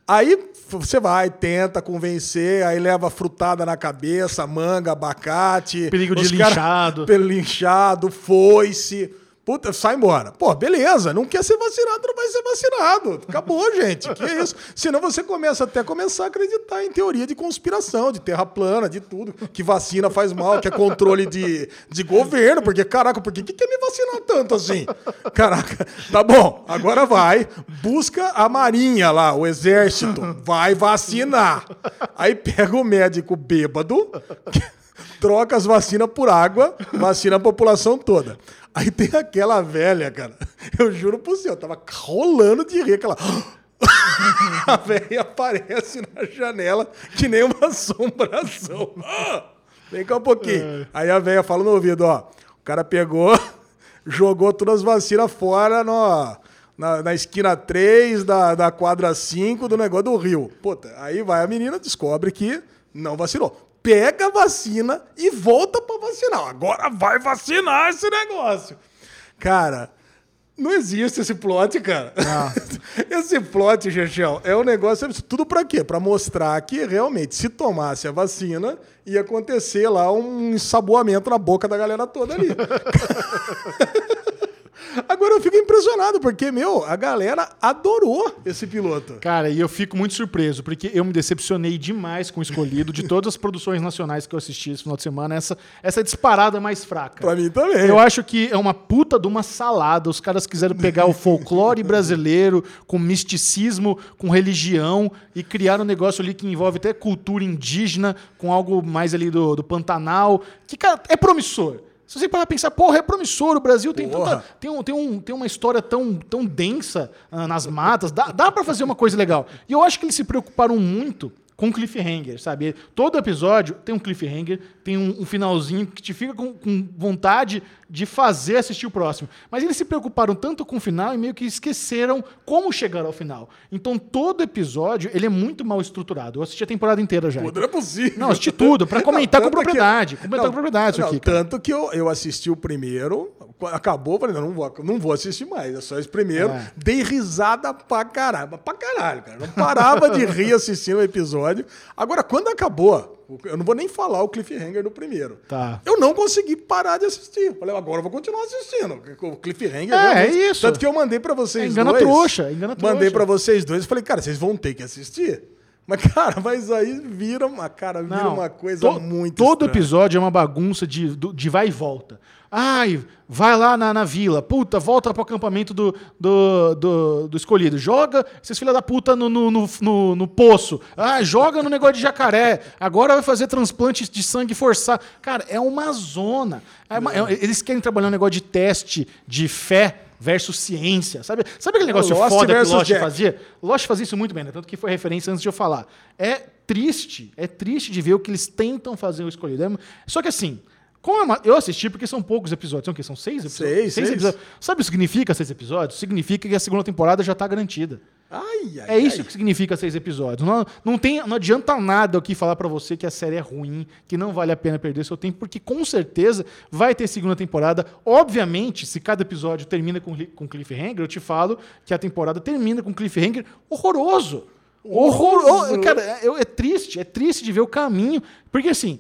Aí você vai, tenta convencer, aí leva frutada na cabeça, manga, abacate. Perigo de cara- linchado. Pelo linchado, foice. Puta, sai embora. Pô, beleza, não quer ser vacinado, não vai ser vacinado. Acabou, gente. Que isso? Senão você começa até a começar a acreditar em teoria de conspiração, de terra plana, de tudo. Que vacina faz mal, que é controle de, de governo. Porque, caraca, por que, que quer me vacinar tanto assim? Caraca, tá bom, agora vai, busca a marinha lá, o exército, vai vacinar. Aí pega o médico bêbado, troca as vacinas por água, vacina a população toda. Aí tem aquela velha, cara. Eu juro pro senhor, eu tava rolando de rir, aquela. A velha aparece na janela que nem uma assombração. Vem cá um pouquinho. Aí a velha fala no ouvido, ó. O cara pegou, jogou todas as vacinas fora no, na, na esquina 3 da, da quadra 5 do negócio do Rio. Puta, aí vai a menina, descobre que não vacinou. Pega a vacina e volta pra vacinar. Agora vai vacinar esse negócio. Cara, não existe esse plot, cara. esse plot, Chechel, é um negócio. Tudo pra quê? Pra mostrar que realmente, se tomasse a vacina, ia acontecer lá um ensaboamento na boca da galera toda ali. Agora eu fico impressionado, porque, meu, a galera adorou esse piloto. Cara, e eu fico muito surpreso, porque eu me decepcionei demais com o escolhido. De todas as produções nacionais que eu assisti esse final de semana, essa, essa é disparada mais fraca. Pra mim também. Eu acho que é uma puta de uma salada. Os caras quiseram pegar o folclore brasileiro com misticismo, com religião e criar um negócio ali que envolve até cultura indígena, com algo mais ali do, do Pantanal, que, cara, é promissor. Se você parar pensar, porra, é promissor, o Brasil tem, tanta, tem, um, tem, um, tem uma história tão, tão densa ah, nas matas, dá, dá para fazer uma coisa legal. E eu acho que eles se preocuparam muito com cliffhanger, sabe? Todo episódio tem um cliffhanger, tem um, um finalzinho que te fica com, com, vontade de fazer assistir o próximo. Mas eles se preocuparam tanto com o final e meio que esqueceram como chegar ao final. Então todo episódio ele é muito mal estruturado. Eu assisti a temporada inteira já. Não é possível. Não, assisti tudo, para comentar Não, com tanto que- propriedade. Comentar Não, com propriedade não, isso aqui. cara. Tanto que eu, eu assisti o primeiro, acabou, falei, não, não vou, não vou assistir mais, é só esse primeiro. É. Dei risada pra caralho, pra caralho, cara. Não parava de rir assistindo o episódio. Agora, quando acabou, eu não vou nem falar o cliffhanger do primeiro. Tá. Eu não consegui parar de assistir. Falei, agora eu vou continuar assistindo. O cliffhanger. É, é isso. Tanto que eu mandei pra vocês É, engana dois. trouxa, engana trouxa. Mandei pra vocês dois e falei, cara, vocês vão ter que assistir. Mas, cara, mas aí vira uma, cara, vira Não, uma coisa to- muito Todo estranha. episódio é uma bagunça de, de vai e volta. Ai, vai lá na, na vila. Puta, volta pro acampamento do, do, do, do escolhido. Joga esses filha da puta no, no, no, no- no poço. Ah, joga no negócio de jacaré. Agora vai fazer transplante de sangue forçado. Cara, é uma zona. É uma- é- eles querem trabalhar um negócio de teste de fé versus ciência. Sabe, sabe aquele negócio Lost foda que Lost Jack. fazia? Lost fazia isso muito bem, né? Tanto que foi referência antes de eu falar. É triste, é triste de ver o que eles tentam fazer o escolhido. É- Só que assim, como é eu assisti porque são poucos episódios. São o quê? São seis episódios? Seis, seis. episódios. Sabe o que significa seis episódios? Significa que a segunda temporada já está garantida. Ai, ai, É isso ai. que significa seis episódios. Não, não, tem, não adianta nada aqui falar pra você que a série é ruim, que não vale a pena perder seu tempo, porque com certeza vai ter segunda temporada. Obviamente, se cada episódio termina com, com cliffhanger, eu te falo que a temporada termina com cliffhanger horroroso. Horroroso. Horroroso. Cara, é, é triste, é triste de ver o caminho. Porque assim,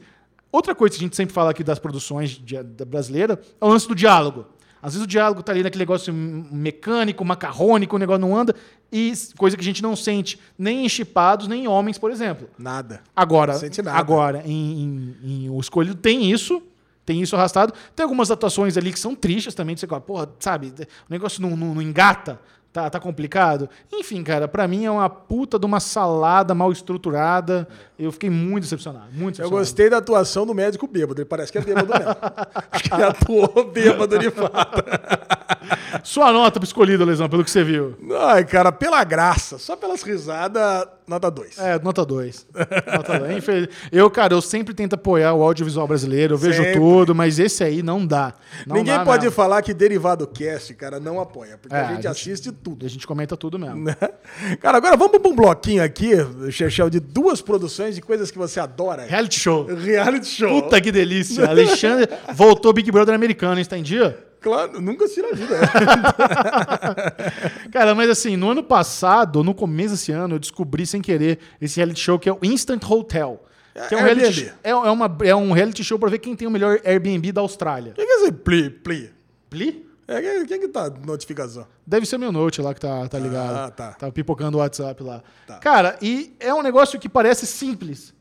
outra coisa que a gente sempre fala aqui das produções de- da brasileira é o lance do diálogo. Às vezes o diálogo tá ali naquele negócio mecânico, macarrônico, o negócio não anda, e coisa que a gente não sente nem em chipados, nem em homens, por exemplo. Nada. Agora, Não sente nada. agora em, em- em O Escolhido tem isso, tem isso arrastado. Tem algumas atuações ali que são tristes também, de você fala, porra, sabe, o negócio não, não- não engata, tá, tá complicado. Enfim, cara, pra mim é uma puta de uma salada mal estruturada. Eu fiquei muito decepcionado, muito Eu decepcionado. gostei da atuação do médico bêbado. Ele parece que é bêbado mesmo. Acho que ele atuou bêbado de fato. Sua nota pro Escolhido, Lesão, pelo que você viu. Ai, cara, pela graça. Só pelas risadas, nota 2. É, nota 2. Nota Eu, cara, eu sempre tento apoiar o audiovisual brasileiro, eu vejo Sempre. tudo, mas esse aí não dá. Não Ninguém dá pode mesmo. falar que Derivado Cast, cara, não apoia. Porque É, a, gente a gente- assiste tudo. A gente comenta tudo mesmo. né? Cara, agora vamos para um bloquinho aqui, Chechel, de duas produções de coisas que você adora. Reality show. Reality show. Puta que delícia. Alexandre voltou Big Brother americano, tá em dia? Claro, nunca assisti na vida. Cara, mas assim, no ano passado, no começo desse ano, eu descobri sem querer esse reality show que é o Instant Hotel. Que é, um reality, é, é uma, é um reality show pra ver quem tem o melhor Airbnb da Austrália. Quem que é esse pli, pli? Pli? É, quem, que tá notificação? Deve ser meu note lá que tá, tá ligado. Ah, tá. Tá pipocando o WhatsApp lá. Tá. Cara, e é um negócio que parece simples.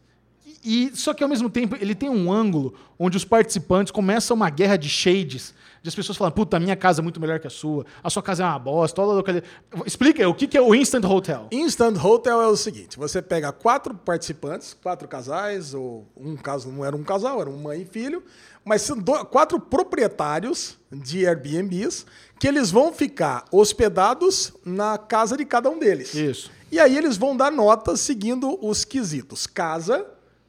E, e- só que ao mesmo tempo ele tem um ângulo onde os participantes começam uma guerra de shades. De as pessoas falando, puta, a minha casa é muito melhor que a sua, a sua casa é uma bosta, toda a localidade. Explica aí, o que que é o Instant Hotel? Instant Hotel é o seguinte: você pega quatro participantes, quatro casais, ou um caso não era um casal, era uma mãe e filho, mas são do- quatro proprietários de Airbnbs que eles vão ficar hospedados na casa de cada um deles. Isso. E aí eles vão dar notas seguindo os quesitos: casa,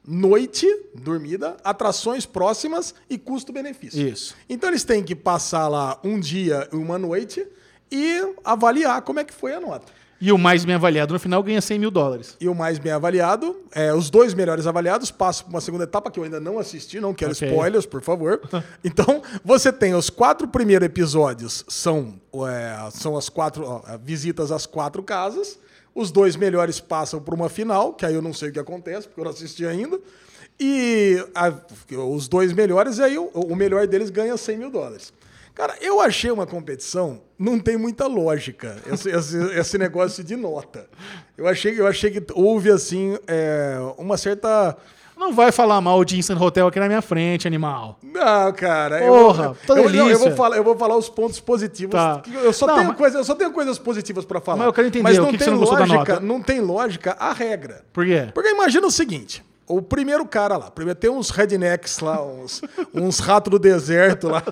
noite, dormida, atrações próximas e custo-benefício. Isso. Então eles têm que passar lá um dia e uma noite e avaliar como é que foi a nota. E o mais bem avaliado no final ganha 100 mil dólares. E o mais bem avaliado, é, os dois melhores avaliados passam para uma segunda etapa que eu ainda não assisti, não quero Ok. spoilers, por favor. Então, você tem os quatro primeiros episódios, são, é, são as quatro ó, visitas às quatro casas. Os dois melhores passam para uma final, que aí eu não sei o que acontece, porque eu não assisti ainda. E a- os dois melhores, aí o, o melhor deles ganha 100 mil dólares. Cara, eu achei uma competição, não tem muita lógica, esse, esse, esse negócio de nota. Eu achei, eu achei que houve, assim, é, uma certa. Não vai falar mal de Instant Hotel aqui na minha frente, animal. Não, cara. Porra, eu, tá eu, não, eu, delícia. vou falar, eu vou falar os pontos positivos. Tá. que Eu só, Não, tenho mas- coisa, eu só tenho coisas positivas pra falar. Mas eu quero entender, Mas o não que que tem você não gostou da lógica, nota? Não tem lógica a regra. Por quê? Porque imagina o seguinte: O primeiro cara lá, primeiro tem uns rednecks lá, uns, uns ratos do deserto lá,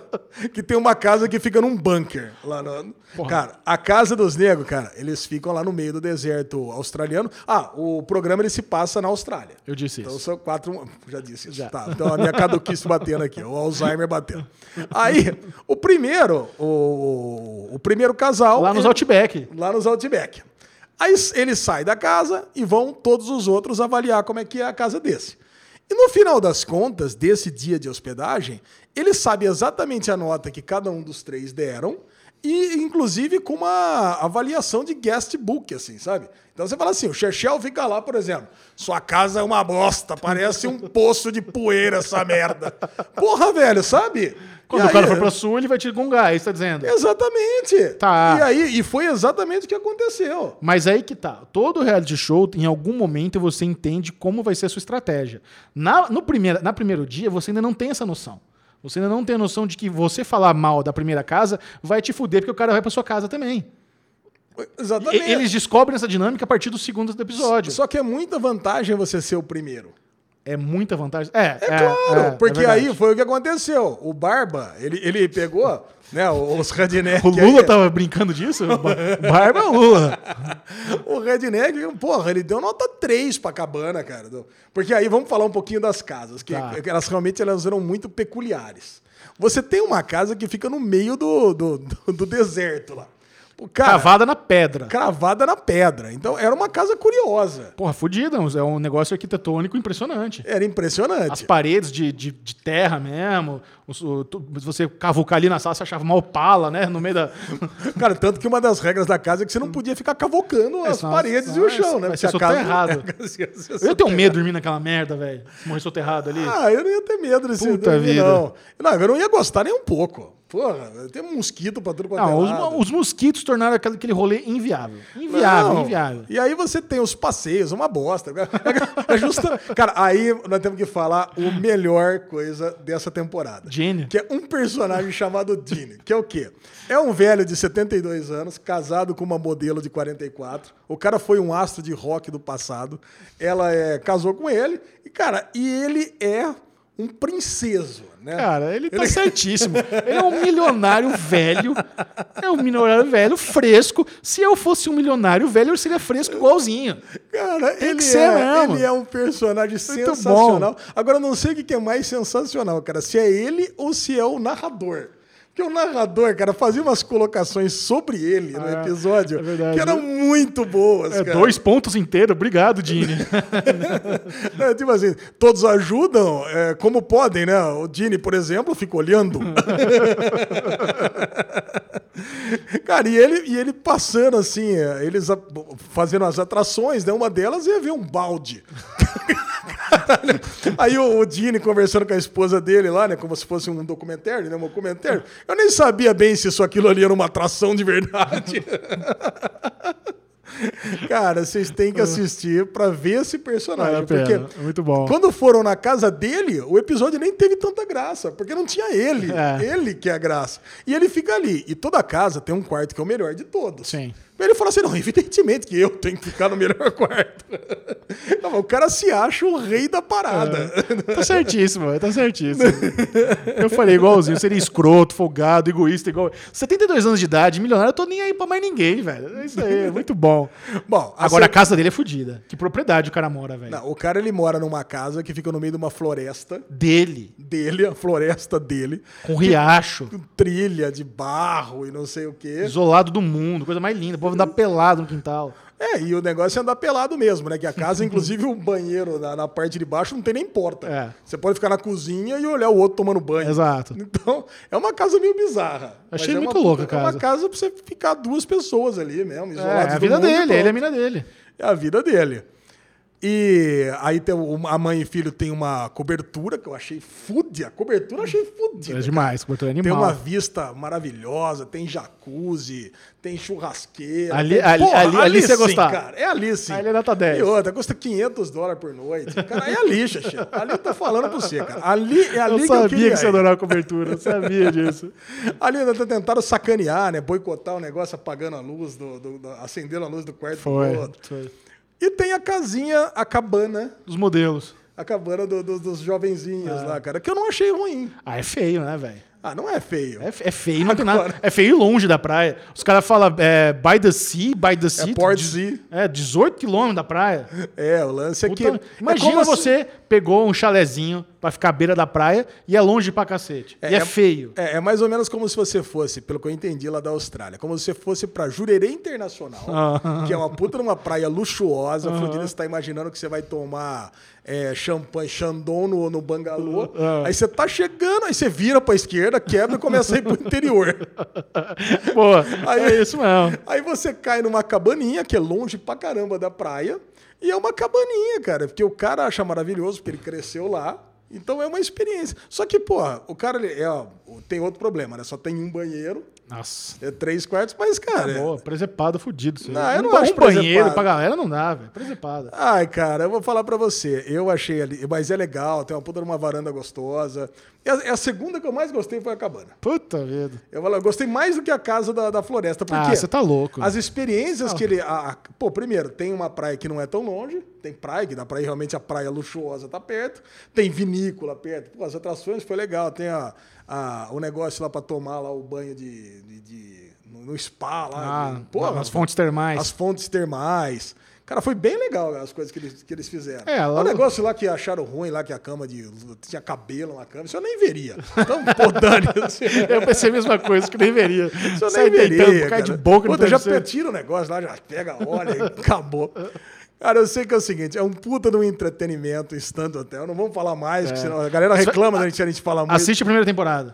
que tem uma casa que fica num bunker lá no. Cara, a casa dos negros, cara, eles ficam lá no meio do deserto australiano. Ah, o programa ele se passa na Austrália. Eu disse Então isso. são quatro. Já disse isso. Já. Tá, então a minha caduquice batendo aqui, o Alzheimer batendo. Aí, o primeiro, o, o primeiro casal. Lá nos ele- Outback. Lá nos Outback. Aí eles saem da casa e vão todos os outros avaliar como é que é a casa desse. E no final das contas, desse dia de hospedagem, ele sabe exatamente a nota que cada um dos três deram e, inclusive, com uma avaliação de guest book, assim, sabe? Então você fala assim, o Churchill fica lá, por exemplo, sua casa é uma bosta, parece um poço de poeira essa merda. Porra, velho, sabe? Quando E o cara aí- for pra sul, ele vai te gongar, é isso que tá dizendo. Exatamente. Tá. E aí, e foi exatamente o que aconteceu. Mas aí que tá. Todo reality show, em algum momento, você entende como vai ser a sua estratégia. Na, no primeiro, na primeiro dia, você ainda não tem essa noção. Você ainda não tem a noção de que você falar mal da primeira casa vai te fuder, porque o cara vai pra sua casa também. E- Exatamente. eles descobrem essa dinâmica a partir do segundo episódio. Só que é muita vantagem você ser o primeiro. É muita vantagem. É, É, claro, é, porque é verdade. aí foi o que aconteceu. O Barba, ele, ele pegou, né, os redneck. O Lula aí, tava brincando disso? Ba- Barba é Lula. O redneck, porra, ele deu nota 3 pra cabana, cara. Porque aí vamos falar um pouquinho das casas, que, Tá. elas realmente elas eram muito peculiares. Você tem uma casa que fica no meio do, do, do- do deserto lá. Cara, Cavada na pedra. cravada na pedra. Então era uma casa curiosa. Porra, fudida. É um negócio arquitetônico impressionante. Era impressionante. As paredes de, de, de terra mesmo. o- tu- se você cavucar ali na sala, você achava uma opala, né? No meio da. Cara, tanto que uma das regras da casa é que você não podia ficar cavocando as senão- paredes e o chão, né? a casa- ser Eu ia ter um medo de dormir naquela merda, velho. Morrer soterrado ali. Ah, eu não ia ter medo desse Puta dormir, vida. não. Não, eu não ia gostar nem um pouco. Porra, tem um mosquito pra tudo é Não, os, lado. os mosquitos tornaram aquele, aquele rolê inviável. Inviável, Não. inviável. E aí você tem os passeios, uma bosta. É justa... Cara, aí nós temos que falar o melhor coisa dessa temporada. Gene. Que é um personagem chamado Gene, que é o quê? É um velho de 72 anos, casado com uma modelo de 44. O cara foi um astro de rock do passado. Ela é, casou com ele. E, cara, e ele é um princeso, né? Cara, ele tá certíssimo. Ele é um milionário velho. É um milionário velho fresco. Se eu fosse um milionário velho, eu seria fresco igualzinho. Cara, Tem ele, é, ele é um personagem Muito sensacional. Agora, eu não sei o que é mais sensacional, cara. Se é ele ou se é o narrador. Porque o narrador, cara, fazia umas colocações sobre ele no Ah, episódio é verdade. que eram muito boas, É dois pontos inteiros. Obrigado, Dini. É, tipo assim, todos ajudam é, como podem, né? O Dini, por exemplo, fica olhando. Cara, e ele, e ele passando assim, é, eles fazendo as atrações, né? Uma delas ia ver um balde. Aí o, o Dini conversando com a esposa dele lá, né? Como se fosse um documentário, né? Um documentário. Eu nem sabia bem se isso aquilo ali era uma atração de verdade. Cara, vocês têm que assistir pra ver esse personagem. Vale a porque É muito bom. quando foram na casa dele, o episódio nem teve tanta graça, porque não tinha ele. É. Ele que é a graça. E ele fica ali. E toda casa tem um quarto que é o melhor de todos. Sim. Ele fala assim: não, evidentemente que eu tenho que ficar no melhor quarto. Não, mas o cara se acha o rei da parada. Tá certíssimo, velho, tá certíssimo. Eu falei igualzinho, seria escroto, folgado, egoísta, igual. 72 anos de idade, milionário, eu tô nem aí pra mais ninguém, velho. É isso aí, é muito bom. Bom, a Agora a cer- casa dele é fodida. Que propriedade o cara mora, velho? Não, o cara ele mora numa casa que fica no meio de uma floresta Dele, dele, a floresta dele, com riacho, com trilha de barro e não sei o quê. isolado do mundo, coisa mais linda. O povo andar pelado no quintal. É, e o negócio é andar pelado mesmo, né? Que a casa, inclusive, o banheiro na, na parte de baixo não tem nem porta. É. Você pode ficar na cozinha e olhar o outro tomando banho. Exato. Então, é uma casa meio bizarra. Achei é muito uma, louca a É casa. uma casa pra você ficar duas pessoas ali mesmo, É, isoladas é a do vida mundo dele, ele é a mina dele. É a vida dele. E aí tem a mãe e filho tem uma cobertura que eu achei fúdia. A cobertura eu achei fúdia. É demais, cobertura Tem animal. uma vista maravilhosa, tem jacuzzi, tem churrasqueira. Ali- tem- ali- ali- ali você ia sim, gostar. cara. É ali sim. Ali é nota 10. E outra, custa 500 dólares por noite. Cara, é ali, Xaxê. Ali eu tô falando pra você, cara. Ali é ali Eu que eu sabia queria que você adorava cobertura, eu sabia disso. Ali ainda tentaram sacanear, né? Boicotar o negócio apagando a luz, do, do- do- acendendo a luz do quarto Foi. do outro. foi. E tem a casinha, a cabana Dos modelos. A cabana do- do- dos jovenzinhos lá, cara. Que eu não achei ruim. Ah, é feio, né, velho? Ah, não é feio. É, é feio, não tem nada. É feio longe da praia. Os caras falam é, by the sea, by the sea. Port de- Sea. É, 18 quilômetros da praia. É, o lance é que. Puta, é imagina como se- você pegou um chalezinho pra ficar à beira da praia e é longe pra cacete. e é, feio. É, é mais ou menos como se você fosse, pelo que eu entendi lá da Austrália, como se você fosse pra Jurerê Internacional, Ah. que é uma puta numa praia luxuosa. Fudida, você tá imaginando que você vai tomar é, champanhe, Chandon no, no bangalô. Ah. Aí você tá chegando, aí você vira pra esquerda, quebra e começa a ir pro interior. Pô, Aí- é isso mesmo. Aí você cai numa cabaninha, que é longe pra caramba da praia, e é uma cabaninha, cara, porque o cara acha maravilhoso, porque ele cresceu lá. Então é uma experiência. Só que, porra, o cara ele, é, ó, tem outro problema, né? Só tem um banheiro, Nossa. é três quartos, mas, cara. Boa, presepado fudido. Isso aí. Não, eu não dá acho um banheiro presepado. pra galera, não dá, velho. Presepada. Ai, cara, eu vou falar pra você. Eu achei ali, mas é legal, tem uma puta numa varanda gostosa. A, e a segunda que eu mais gostei foi a cabana. Puta vida. Eu, eu gostei mais do que a casa da, da floresta. Por Ah, você tá louco. As experiências que ele. a- pô, primeiro, tem uma praia que não é tão longe. Tem praia, que dá pra ir realmente a praia luxuosa tá perto. Tem vinícola perto. Pô, as atrações foi legal. Tem a, a- o negócio lá pra tomar lá o banho de. de- de- no, spa lá. Ah, pô, nas fontes termais. As fontes termais. Cara, foi bem legal as coisas que eles, que eles fizeram. É, lá- O negócio lá que acharam ruim, lá que a cama de. tinha cabelo na cama, isso eu nem veria. Então, pô. Eu pensei a mesma coisa, que nem veria. Isso eu Sai nem deitando, veria, cai cara. de boca Puta, já tira o negócio lá, já pega, olha e acabou. Cara, eu sei que é o seguinte, é um puta de um entretenimento estando hotel. Não vamos falar mais, que senão a galera reclama da gente, a gente fala muito. Assiste a primeira temporada.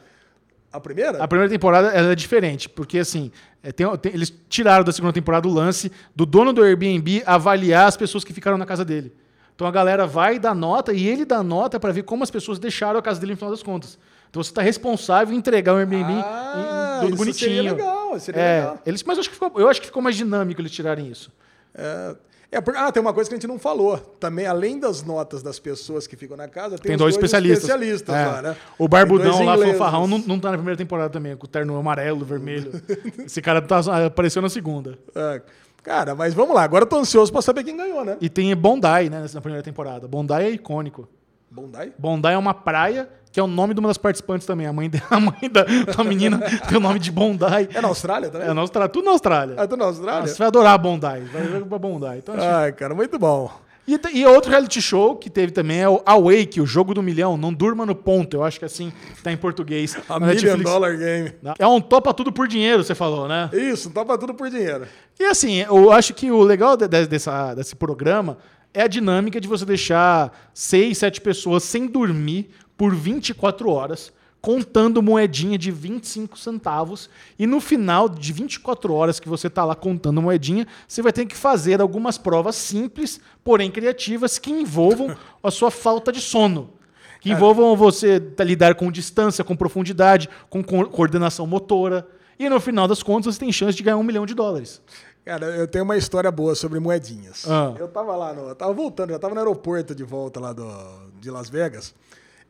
A primeira? A primeira temporada é diferente, porque assim, é, tem- tem- eles tiraram da segunda temporada o lance do dono do Airbnb avaliar as pessoas que ficaram na casa dele. Então a galera vai dar nota e ele dá nota pra ver como as pessoas deixaram a casa dele no final das contas. Então você tá responsável em entregar o Airbnb Ah, em- isso bonitinho. seria legal, seria é, legal. Eles, mas eu acho, que ficou, eu acho que ficou mais dinâmico eles tirarem isso. É, é por- ah, tem uma coisa que a gente não falou. Também, além das notas das pessoas que ficam na casa, tem, Tem os dois especialistas. especialistas É. lá, né? O Barbudão dois lá, fanfarrão, não, não tá na primeira temporada também, com o terno amarelo, vermelho. Esse cara tá, apareceu na segunda. É. Cara, mas vamos lá. Agora eu tô ansioso pra saber quem ganhou, né? E tem Bondi, né, na primeira temporada. Bondi é icônico. Bondi? Bondi é uma praia que é o nome de uma das participantes também. A mãe, de- a mãe da, da menina tem o nome de Bondi. É na Austrália também? É na Austrália, tudo na Austrália. Ah, tô na Austrália? Ah, você vai adorar Bondi, vai ver pra Bondi. Então, Ai, cara, muito bom. e, e outro reality show que teve também é o Awake, o jogo do milhão. Não durma no ponto, eu acho que assim tá em português. A Million Netflix. Dollar Game. É um topa tudo por dinheiro, você falou, né? Isso, topa tudo por dinheiro. E assim, eu acho que o legal de- de- dessa, desse programa é a dinâmica de você deixar seis, sete pessoas sem dormir por 24 horas, contando moedinha de 25 centavos. E no final de 24 horas que você está lá contando moedinha, você vai ter que fazer algumas provas simples, porém criativas, que envolvam a sua falta de sono. Que envolvam você lidar com distância, com profundidade, com co- coordenação motora. E no final das contas, você tem chance de ganhar um milhão de dólares. Cara, eu tenho uma história boa sobre moedinhas. Ah. Eu tava lá, no, eu tava voltando, já tava no aeroporto de volta lá do, de Las Vegas.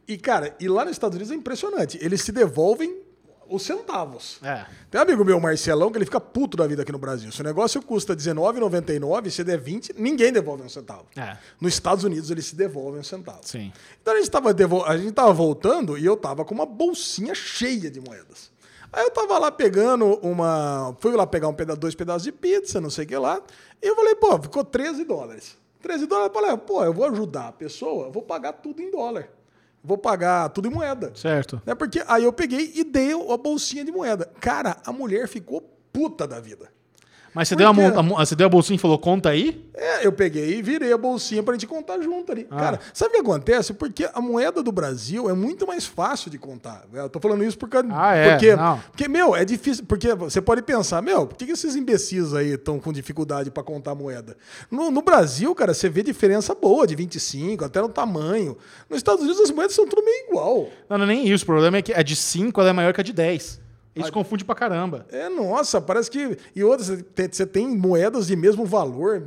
E, cara, e lá nos Estados Unidos é impressionante. Eles se devolvem os centavos. É. Tem um amigo meu, Marcelão, que ele fica puto da vida aqui no Brasil. Se o negócio custa R$19,99, se der 20, ninguém devolve um centavo. É. Nos Estados Unidos, eles se devolvem um centavo. Sim. Então a gente, tava devol- a gente tava voltando e eu tava com uma bolsinha cheia de moedas. Aí eu tava lá pegando uma. Fui lá pegar um peda dois pedaços de pizza, não sei o que lá. E eu falei, pô, ficou 13 dólares. 13 dólares, eu falei, pô, eu vou ajudar a pessoa, eu vou pagar tudo em dólar. Vou pagar tudo em moeda. Certo. Né? Porque aí eu peguei e dei a bolsinha de moeda. Cara, a mulher ficou puta da vida. Mas você deu, a, a, você deu a bolsinha e falou, conta aí? É, eu peguei e virei a bolsinha pra gente contar junto ali. Ah. Cara, sabe o que acontece? Porque a moeda do Brasil é muito mais fácil de contar. Eu tô falando isso porque. Ah, é? Porque, Não. porque, meu, é difícil. Porque você pode pensar, meu, por que esses imbecis aí estão com dificuldade pra contar moeda? No, no Brasil, cara, você vê diferença boa de 25, até no tamanho. Nos Estados Unidos as moedas são tudo meio igual. Não, não é nem isso. O problema é que a de 5 ela é maior que a de 10. Isso confunde pra caramba. É, nossa, parece que. E outras, você tem- moedas de mesmo valor,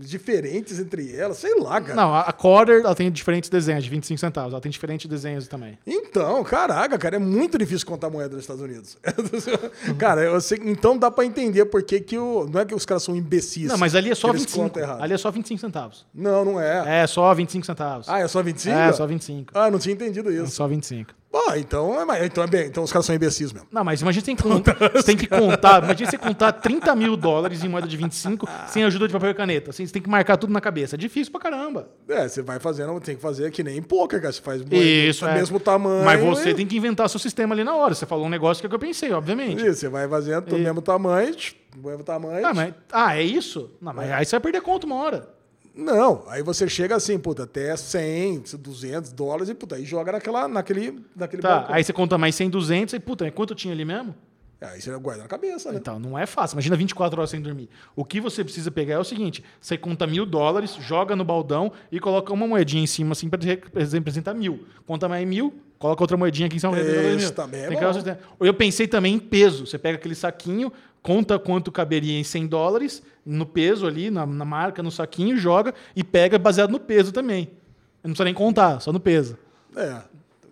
diferentes entre elas, sei lá, cara. Não, a Quarter, ela tem diferentes desenhos, de 25 centavos. Ela tem diferentes desenhos também. Então, caraca, cara, é muito difícil contar moeda nos Estados Unidos. cara, eu sei- então dá pra entender por que que o. Não é que os caras são imbecis. Não, mas ali é só que eles 25. contam errado. Ali é só 25 centavos. Não, não é. É, só 25 centavos. Ah, é só 25? É, só 25. Ah, não tinha entendido É isso. só 25. Bom, então é, mais- então é bem. Então os caras são imbecis mesmo. Não, mas imagina você tem que, contar, você tem que contar. Imagina você contar 30 mil dólares em moeda de 25 sem ajuda de papel e caneta. Assim, você tem que marcar tudo na cabeça. É difícil pra caramba. É, você vai fazendo, tem que fazer que nem em poker, cara. Você faz Isso, do é. mesmo tamanho. Mas você e- tem que inventar seu sistema ali na hora. Você falou um negócio que é o que eu pensei, obviamente. Isso, você vai fazendo do E- mesmo tamanho, tch, do mesmo tamanho. Ah, mas, ah, é isso? Não, mas aí você vai perder conta uma hora. Não, aí você chega assim, puta, até 100, 200 dólares e puta, aí joga naquela, naquele, naquele Tá, balcão. aí você conta mais 100, 200 e, puta, quanto tinha ali mesmo? Aí você guarda na cabeça, né? Então, não é fácil. Imagina 24 horas sem dormir. O que você precisa pegar é o seguinte: você conta mil dólares, joga no baldão e coloca uma moedinha em cima, assim, para representar mil. Conta mais mil, coloca outra moedinha aqui em cima. Isso também é. Eu pensei também em peso. Você pega aquele saquinho, conta quanto caberia em 100 dólares, no peso ali, na, na marca, no saquinho, joga e pega baseado no peso também. Não precisa nem contar, só no peso. É.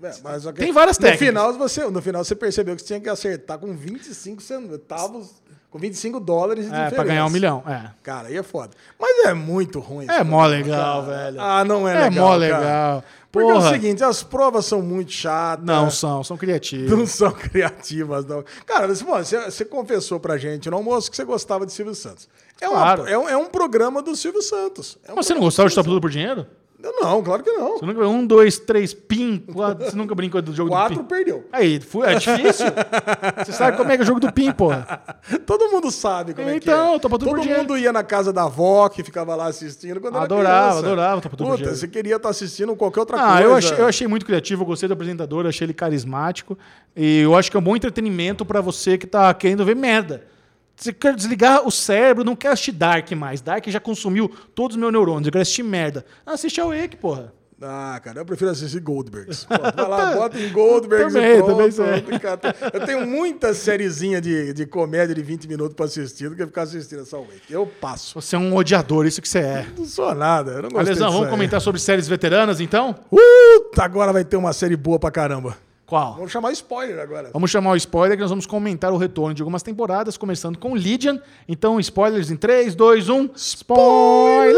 É, mas que Tem várias no técnicas. Final, você, no final você percebeu que você tinha que acertar com 25 centavos, com 25 dólares de É, diferença. pra ganhar um milhão. É. Cara, aí é foda. Mas é muito ruim. É mó legal, cara. velho. Ah, não é, É legal. mó cara. legal. Porque é Porra. o seguinte, as provas são muito chatas. Não são, são criativos. Não são criativas, não. Cara, você, você confessou pra gente no almoço que você gostava de Silvio Santos. É, uma- Claro. é um, é um programa do Silvio Santos. É um Mas você não gostava de Silvio Tudo por Dinheiro? Não, claro que não. Você nunca um, dois, três, pim, quatro. Você nunca brincou do jogo Quatro do pim? perdeu. Aí, fu- é difícil. você sabe como é que é o jogo do pim, porra. Todo mundo sabe como é que Então, é. Topa Tudo por Todo Dinheiro. mundo ia na casa da avó, que ficava lá assistindo quando Adorava, era criança. adorava Topa Tudo por Puta, Dinheiro. você queria estar assistindo qualquer outra Ah, coisa. eu achei, eu achei muito criativo, eu gostei do apresentador, achei ele carismático. E eu acho que é um bom entretenimento pra você que tá querendo ver merda. Você quer desligar o cérebro, não quer assistir Dark mais. Dark já consumiu todos os meus neurônios. Eu quero assistir merda. Ah, assiste a Wake, porra. Ah, cara, eu prefiro assistir Goldbergs. Pô, vai lá, bota em Goldbergs Também, e pronto. também. Eu tenho muita sériezinha de, de comédia de 20 minutos pra assistir do que ficar assistindo essa Wake. Eu passo. Você é um odiador, isso que você é. Não sou nada, eu não gostei Alesão, vamos aí. comentar sobre séries veteranas, então? Puta, agora vai ter uma série boa pra caramba. Qual? Vamos chamar spoiler agora. Vamos chamar o spoiler que nós vamos comentar o retorno de algumas temporadas, começando com Legion. Então, spoilers em 3, 2, 1. Spoilers!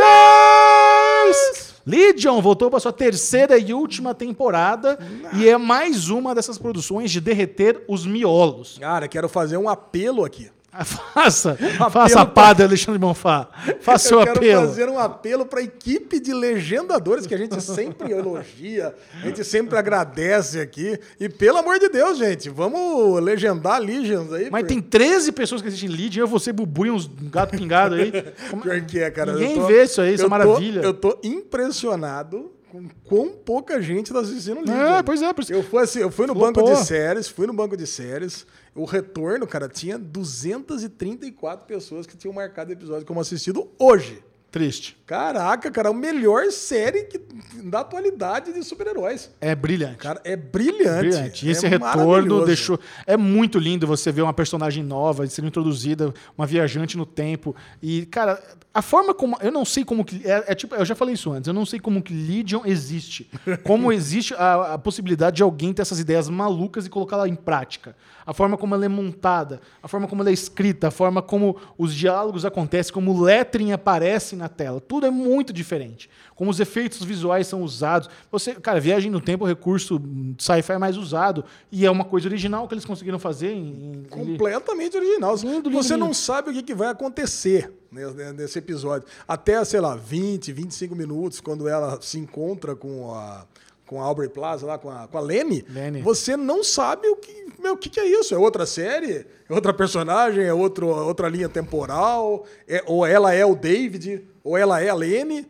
Legion voltou para sua terceira e última temporada e é mais uma dessas produções de derreter os miolos. Cara, quero fazer um apelo aqui. Faça, apelo faça a pra- Alexandre Bonfá. Faça seu eu quero apelo. fazer um apelo para a equipe de legendadores que a gente sempre elogia, a gente sempre agradece aqui. E pelo amor de Deus, gente, vamos legendar Legions aí. Mas por- tem 13 pessoas que assistem Legion, eu, você, Bubu e uns gato pingado aí. Como- Pior que é, cara. Ninguém tô- vê isso aí, isso é tô- maravilha. Eu tô impressionado com quão pouca gente tá assistindo Legion. É, pois é, por isso- Eu fui, assim, eu fui no Flopou. banco de séries, fui no banco de séries. O retorno, cara, tinha 234 pessoas que tinham marcado o episódio como assistido hoje. Triste. Caraca, cara, a melhor série que, da atualidade de super-heróis. É brilhante. Cara, é brilhante. Brilhante. E é esse retorno deixou. É muito lindo você ver uma personagem nova sendo introduzida, uma viajante no tempo. E, cara, a forma como. Eu não sei como que. É, é tipo, eu já falei isso antes, eu não sei como que Legion existe. Como existe a, a possibilidade de alguém ter essas ideias malucas e colocá-la em prática. A forma como ela é montada, a forma como ela é escrita, a forma como os diálogos acontecem, como o lettering aparece na tela. Tudo é muito diferente. Como os efeitos visuais são usados. Você, cara, viagem no tempo é o recurso sci-fi mais usado. E é uma coisa original que eles conseguiram fazer em. em- Completamente original. Lindo, lindo, Você não lindo. sabe o que, que vai acontecer nesse, nesse episódio. Até, sei lá, 20, 25 minutos, quando ela se encontra com a, com a Aubrey Plaza, lá com a, com a Lenny, Lenny. você não sabe o que, meu, o que, que é isso. É outra série? É outra personagem? É outro, outra linha temporal? É, ou ela é o David? Ou ela é a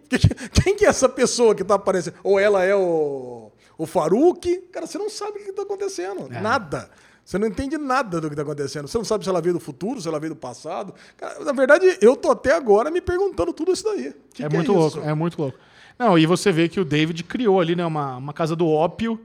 que- Quem que é essa pessoa que tá aparecendo? Ou ela é o, o Farouk? Cara, você não sabe o que tá acontecendo. É. Nada. Você não entende nada do que está acontecendo. Você não sabe se ela veio do futuro, se ela veio do passado. Cara, na verdade, eu tô até agora me perguntando tudo isso daí. Que é que muito isso? louco, é muito louco. Não, e você vê que o David criou ali, né, uma, uma casa do ópio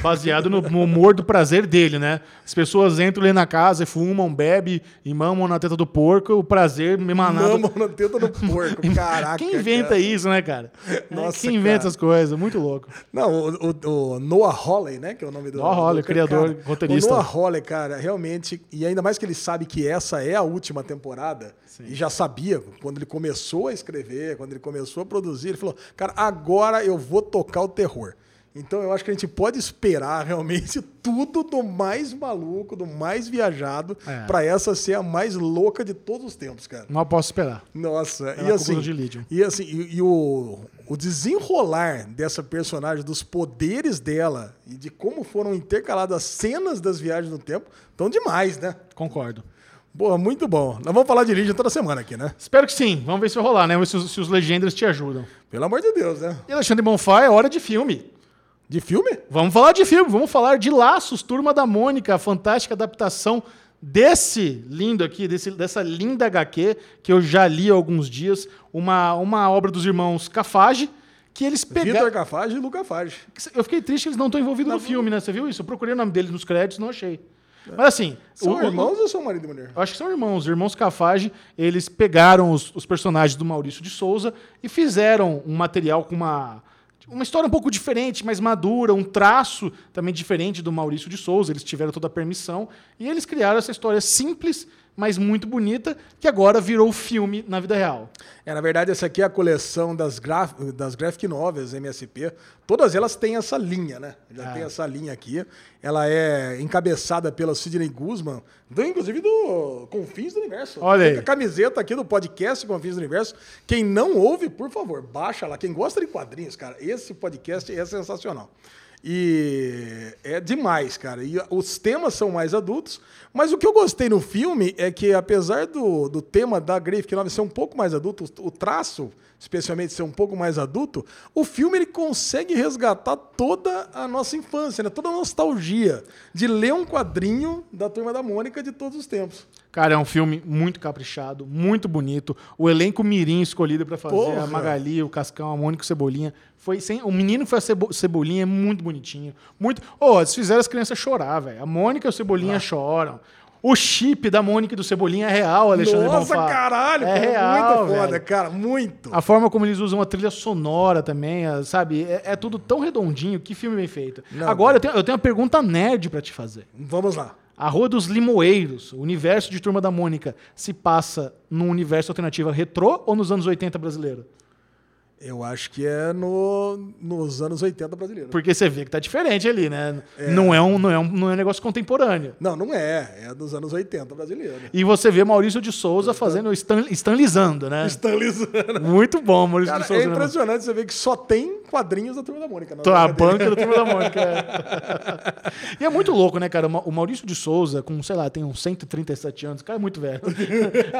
Baseado no, no humor do prazer dele, né? As pessoas entram ali na casa e fumam, bebem e mamam na teta do porco, o prazer emanado. Mamam na teta do porco, caraca. Quem inventa cara. isso, né, cara? Nossa, Quem inventa cara. essas coisas? Muito louco. Não, o, o- o Noah Hawley, né? Que é o nome do. Noah Hawley, do- criador, roteirista. O Noah Hawley, cara, realmente. E ainda mais que ele sabe que essa é a última temporada. E já sabia, quando ele começou a escrever, quando ele começou a produzir, ele falou: Cara, agora eu vou tocar o terror. Então eu acho que a gente pode esperar realmente tudo do mais maluco, do mais viajado, É. pra essa ser a mais louca de todos os tempos, cara. Mal posso esperar. Nossa, Ela e assim, Diligent. e assim, e, e o, o desenrolar dessa personagem, dos poderes dela e de como foram intercaladas as cenas das viagens no tempo, estão demais, né? Concordo. Boa, muito bom. Nós vamos falar de Legion toda semana aqui, né? Espero que sim. Vamos ver se vai rolar, né? Vamos ver se, os- se os Legenders te ajudam. Pelo amor de Deus, né? E Alexandre Bonfá, é hora de filme. De filme? Vamos falar de filme, vamos falar de Laços, Turma da Mônica, a fantástica adaptação desse lindo aqui, desse, dessa linda HQ, que eu já li há alguns dias, uma, uma obra dos irmãos Cafage, que eles Vitor pegaram... Cafage e Luca Fage. Eu fiquei triste que eles não estão envolvidos no filme, né? Você viu isso? Eu procurei o nome deles nos créditos, não achei. Mas assim... São o- o- irmãos ou são marido e mulher? acho que são irmãos. Os irmãos Cafage, eles pegaram os, os personagens do Maurício de Souza e fizeram um material com uma, uma história um pouco diferente, mais madura, um traço também diferente do Maurício de Souza. Eles tiveram toda a permissão e eles criaram essa história simples, mas muito bonita, que agora virou filme na vida real. É, na verdade, essa aqui é a coleção das, graf... das graphic novels MSP. Todas elas têm essa linha, né? Já Ah. tem essa linha aqui. Ela é encabeçada pela Sidney Guzman, do, inclusive do Confins do Universo. Olha aí. Tem a camiseta aqui do podcast Confins do Universo. Quem não ouve, por favor, baixa lá. Quem gosta de quadrinhos, cara, esse podcast é sensacional. E é demais, cara. E os temas são mais adultos. Mas o que eu gostei no filme é que, apesar do, do tema da Graphic Novel ser um pouco mais adulto, o traço, especialmente, ser um pouco mais adulto, o filme ele consegue resgatar toda a nossa infância, né? toda a nostalgia de ler um quadrinho da Turma da Mônica de todos os tempos. Cara, é um filme muito caprichado, muito bonito. O elenco mirim escolhido pra fazer Porra. a Magali, o Cascão, a Mônica e o Cebolinha. Foi sem... O menino foi a Cebo- Cebolinha é muito bonitinho. Muito. Oh, eles fizeram as crianças chorar, velho. A Mônica e o Cebolinha choram. O chip da Mônica e do Cebolinha é real, Alexandre Nossa, Bonfá. caralho! É real, muito foda, velho. cara, muito. A forma como eles usam a trilha sonora também, sabe? É, é tudo tão redondinho. Que filme bem feito. Não, Agora, eu tenho, eu tenho uma pergunta nerd pra te fazer. Vamos lá. A Rua dos Limoeiros, o universo de Turma da Mônica, se passa num universo alternativo retrô ou nos anos 80 brasileiro? Eu acho que é no, nos anos 80 brasileiros. Porque você vê que tá diferente ali, né? Não, é um, não, é um, não é um negócio contemporâneo. Não, não é. É dos anos 80 brasileiro. E você vê Maurício de Souza fazendo, stan, stanlizando, né? Stanlizando. Muito bom, Maurício Cara, de Souza. é né? impressionante você ver que só tem quadrinhos da Turma da Mônica. na A HQ dele. banca do Turma da Mônica. é. e é muito louco, né, cara? O Maurício de Souza, com, sei lá, tem uns 137 anos, o cara é muito velho.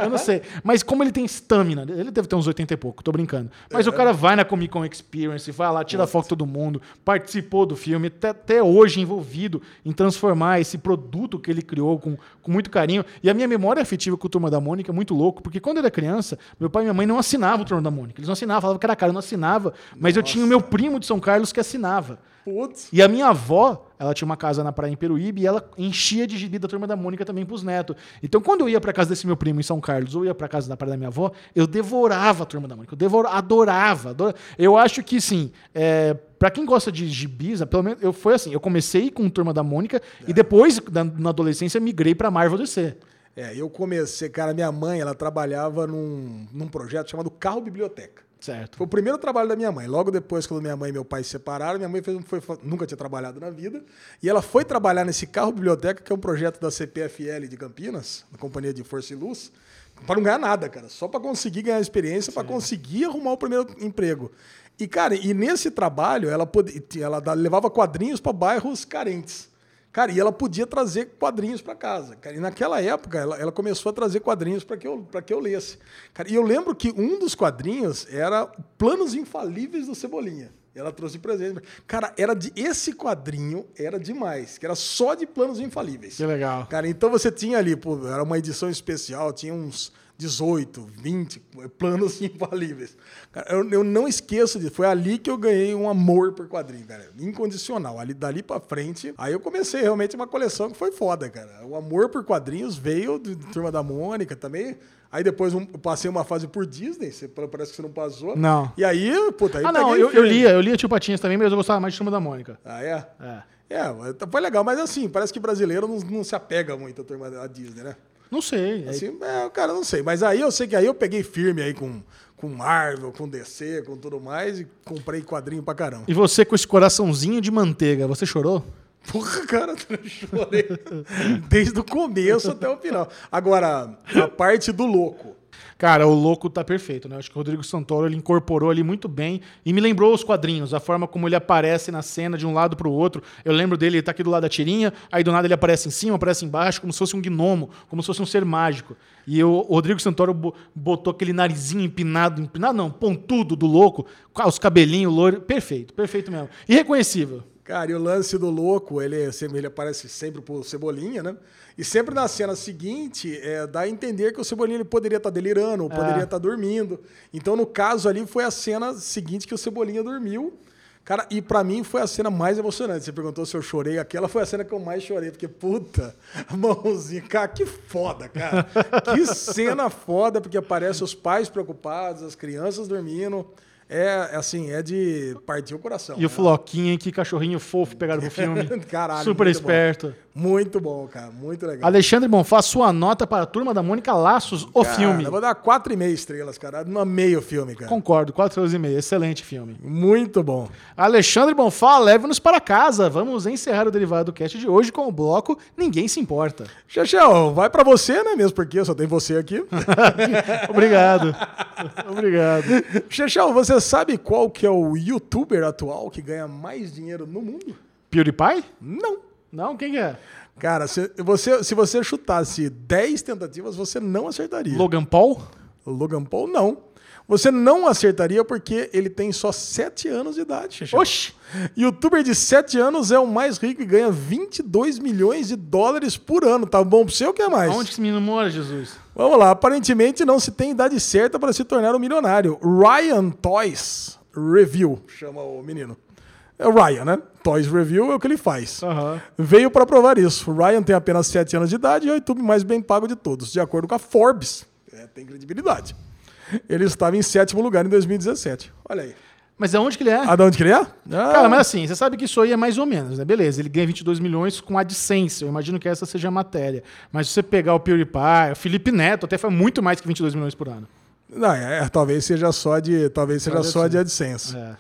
Eu não sei. Mas como ele tem estamina, ele deve ter uns 80 e pouco, tô brincando. Mas o cara vai na Comic Con Experience, vai lá, tira foto de todo mundo, participou do filme, até, até hoje envolvido em transformar esse produto que ele criou com, com muito carinho. E a minha memória afetiva com o Turma da Mônica é muito louco, porque quando eu era criança, meu pai e minha mãe não assinavam o Turma da Mônica. Eles não assinavam, falavam que era cara, eu não assinava. Mas eu tinha o meu primo de São Carlos que assinava. Putz. E a minha avó, ela tinha uma casa na praia em Peruíbe e ela enchia de gibi da turma da Mônica também pros netos. Então, quando eu ia pra casa desse meu primo em São Carlos ou ia pra casa da praia da minha avó, eu devorava a turma da Mônica. Eu devora, adorava, adora- Eu acho que, sim, é, para quem gosta de gibis, pelo menos eu foi assim, eu comecei com turma da Mônica e depois, da- na adolescência, migrei pra Marvel DC. É, eu comecei, cara, minha mãe, ela trabalhava num, num projeto chamado Carro Biblioteca. Certo. Foi o primeiro trabalho da minha mãe. Logo depois, quando minha mãe e meu pai se separaram, minha mãe fez, foi, nunca tinha trabalhado na vida. E ela foi trabalhar nesse carro biblioteca, que é um projeto da CPFL de Campinas, da Companhia de Força e Luz, para não ganhar nada, cara. Só para conseguir ganhar experiência, para conseguir arrumar o primeiro emprego. E, cara, e nesse trabalho, ela, pode, ela levava quadrinhos para bairros carentes. Cara, e ela podia trazer quadrinhos para casa. Cara, e naquela época, ela, ela começou a trazer quadrinhos para que, eu, pra que eu lesse. Cara, e eu lembro que um dos quadrinhos era Planos Infalíveis do Cebolinha. Ela trouxe presente. Cara, era de esse quadrinho era demais, que era só de planos infalíveis. Que legal. Cara, então você tinha ali, pô, era uma edição especial, tinha uns 18, 20 planos infalíveis. Cara, eu, eu não esqueço disso. Foi ali que eu ganhei um amor por quadrinho, cara. Incondicional. Ali, dali pra frente, aí eu comecei realmente uma coleção que foi foda, cara. O amor por quadrinhos veio de Turma da Mônica também. Aí depois eu passei uma fase por Disney, você, parece que você não passou. Não. E aí, puta, aí Ah, não, eu, eu lia, eu lia Tio Patinhas também, mas eu gostava mais de Turma da Mônica. Ah, é? É. É, foi legal, mas assim, parece que brasileiro não, não se apega muito à turma da Disney, né? Não sei. Assim, é, cara, não sei. Mas aí eu sei que aí eu peguei firme aí com, com Marvel, com DC, com tudo mais, e comprei quadrinho pra caramba. E você com esse coraçãozinho de manteiga, você chorou? Porra, cara, eu chorei desde o começo até o final. Agora, a parte do louco. Cara, o louco tá perfeito, né? Acho que o Rodrigo Santoro ele incorporou ali muito bem e me lembrou os quadrinhos, a forma como ele aparece na cena de um lado pro outro. Eu lembro dele, ele tá aqui do lado da tirinha, aí do nada ele aparece em cima, aparece embaixo, como se fosse um gnomo, como se fosse um ser mágico. E o Rodrigo Santoro bo- botou aquele narizinho empinado, empinado não, pontudo do louco, os cabelinhos loiros, perfeito, perfeito mesmo. Irreconhecível. Cara, e o lance do louco, ele, sempre- ele aparece sempre pro Cebolinha, né? E sempre na cena seguinte, é, dá a entender que o Cebolinha ele poderia estar delirando, ou poderia estar dormindo. Então, no caso ali, foi a cena seguinte que o Cebolinha dormiu. Cara, e pra mim foi a cena mais emocionante. Você perguntou se eu chorei. Aquela foi a cena que eu mais chorei, porque, puta, a mãozinha. Cara, que foda, cara. que cena foda, porque aparece os pais preocupados, as crianças dormindo. É, assim, é de partir o coração. E o Floquinho, que cachorrinho fofo pegaram pro filme. Caralho, Super muito bom. esperto. Muito bom, cara. Muito legal. Alexandre Bonfá, sua nota para a Turma da Mônica Laços, o Cara, filme. Eu vou dar 4,5 estrelas, cara. Eu amei o filme, cara. Concordo, 4 estrelas e meia. Excelente filme. Muito bom. Alexandre Bonfá, leve-nos para casa. Vamos encerrar o Derivado Cast de hoje com o bloco Ninguém Se Importa. Xexel, vai pra você, né? Mesmo porque só tem você aqui. Obrigado. Obrigado. Xexel, você sabe qual que é o youtuber atual que ganha mais dinheiro no mundo? PewDiePie? Não. Não, quem que é? Cara, se você, se você chutasse 10 tentativas, você não acertaria. Logan Paul? Logan Paul, não. Você não acertaria porque ele tem só 7 anos de idade, Xexel. Oxi. Youtuber de 7 anos é o mais rico e ganha 22 milhões de dólares por ano. Tá bom pro seu ou quer mais? Aonde que esse menino mora, Jesus? Vamos lá. Aparentemente não se tem idade certa para se tornar um milionário. Ryan Toys Review chama o menino. É o Ryan, né? Toys Review é o que ele faz. Aham. Veio para provar isso. O Ryan tem apenas 7 anos de idade e é o YouTube mais bem pago de todos, de acordo com a Forbes. É, tem credibilidade. Ele estava em sétimo lugar em 2017. Olha aí. Mas aonde que ele é? Ah, de onde que ele é? Ah, Cara, mas assim, você sabe que isso aí é mais ou menos, né? Beleza, ele ganha 22 milhões com AdSense. Eu imagino que essa seja a matéria. Mas se você pegar o PewDiePie, o Felipe Neto, até foi muito mais que 22 milhões por ano. Não, é, talvez seja só de, talvez seja de só de AdSense. É.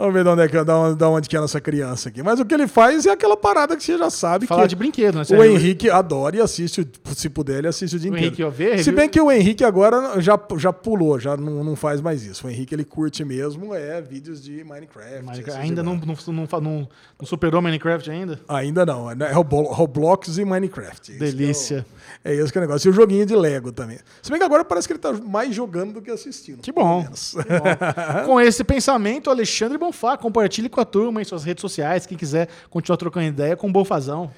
Vamos ver de onde, é que, da onde, que é a nossa criança aqui. Mas o que ele faz é aquela parada que você já sabe Falar de brinquedo, né? o Henrique adora e assiste, se puder, ele assiste o dia O inteiro. Henrique, ó, vê, se review- bem que o Henrique agora já, já pulou, já não, não faz mais isso. O Henrique ele curte mesmo é vídeos de Minecraft. Minecraft. Ainda não, não, não, não- superou Minecraft ainda? Ainda não. É Roblo- Roblox e Minecraft. Isso é Delícia. É esse que é o negócio. E o joguinho de Lego também. Se bem que agora parece que ele tá mais jogando do que assistindo. Que bom. Que bom. com esse pensamento, Alexandre Bonfá, compartilhe com a turma em suas redes sociais. Quem quiser continuar trocando ideia com o Bonfazão.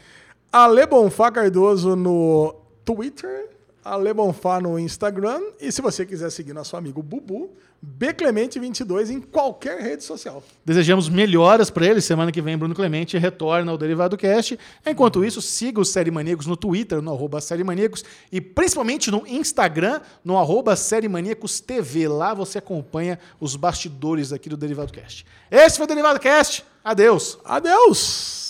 Ale Bonfá Cardoso no Twitter, Ale Bonfá no Instagram e se você quiser seguir nosso amigo Bubu, Bclemente22 em qualquer rede social. Desejamos melhoras para ele. Semana que vem, Bruno Clemente retorna ao Derivado Cast. Enquanto isso, siga os Série Maníacos no Twitter, no arroba Série Maníacos, e principalmente no Instagram, no arroba Série Maníacos TV. Lá você acompanha os bastidores aqui do Derivado Cast. Esse foi o Derivado Cast. Adeus. Adeus!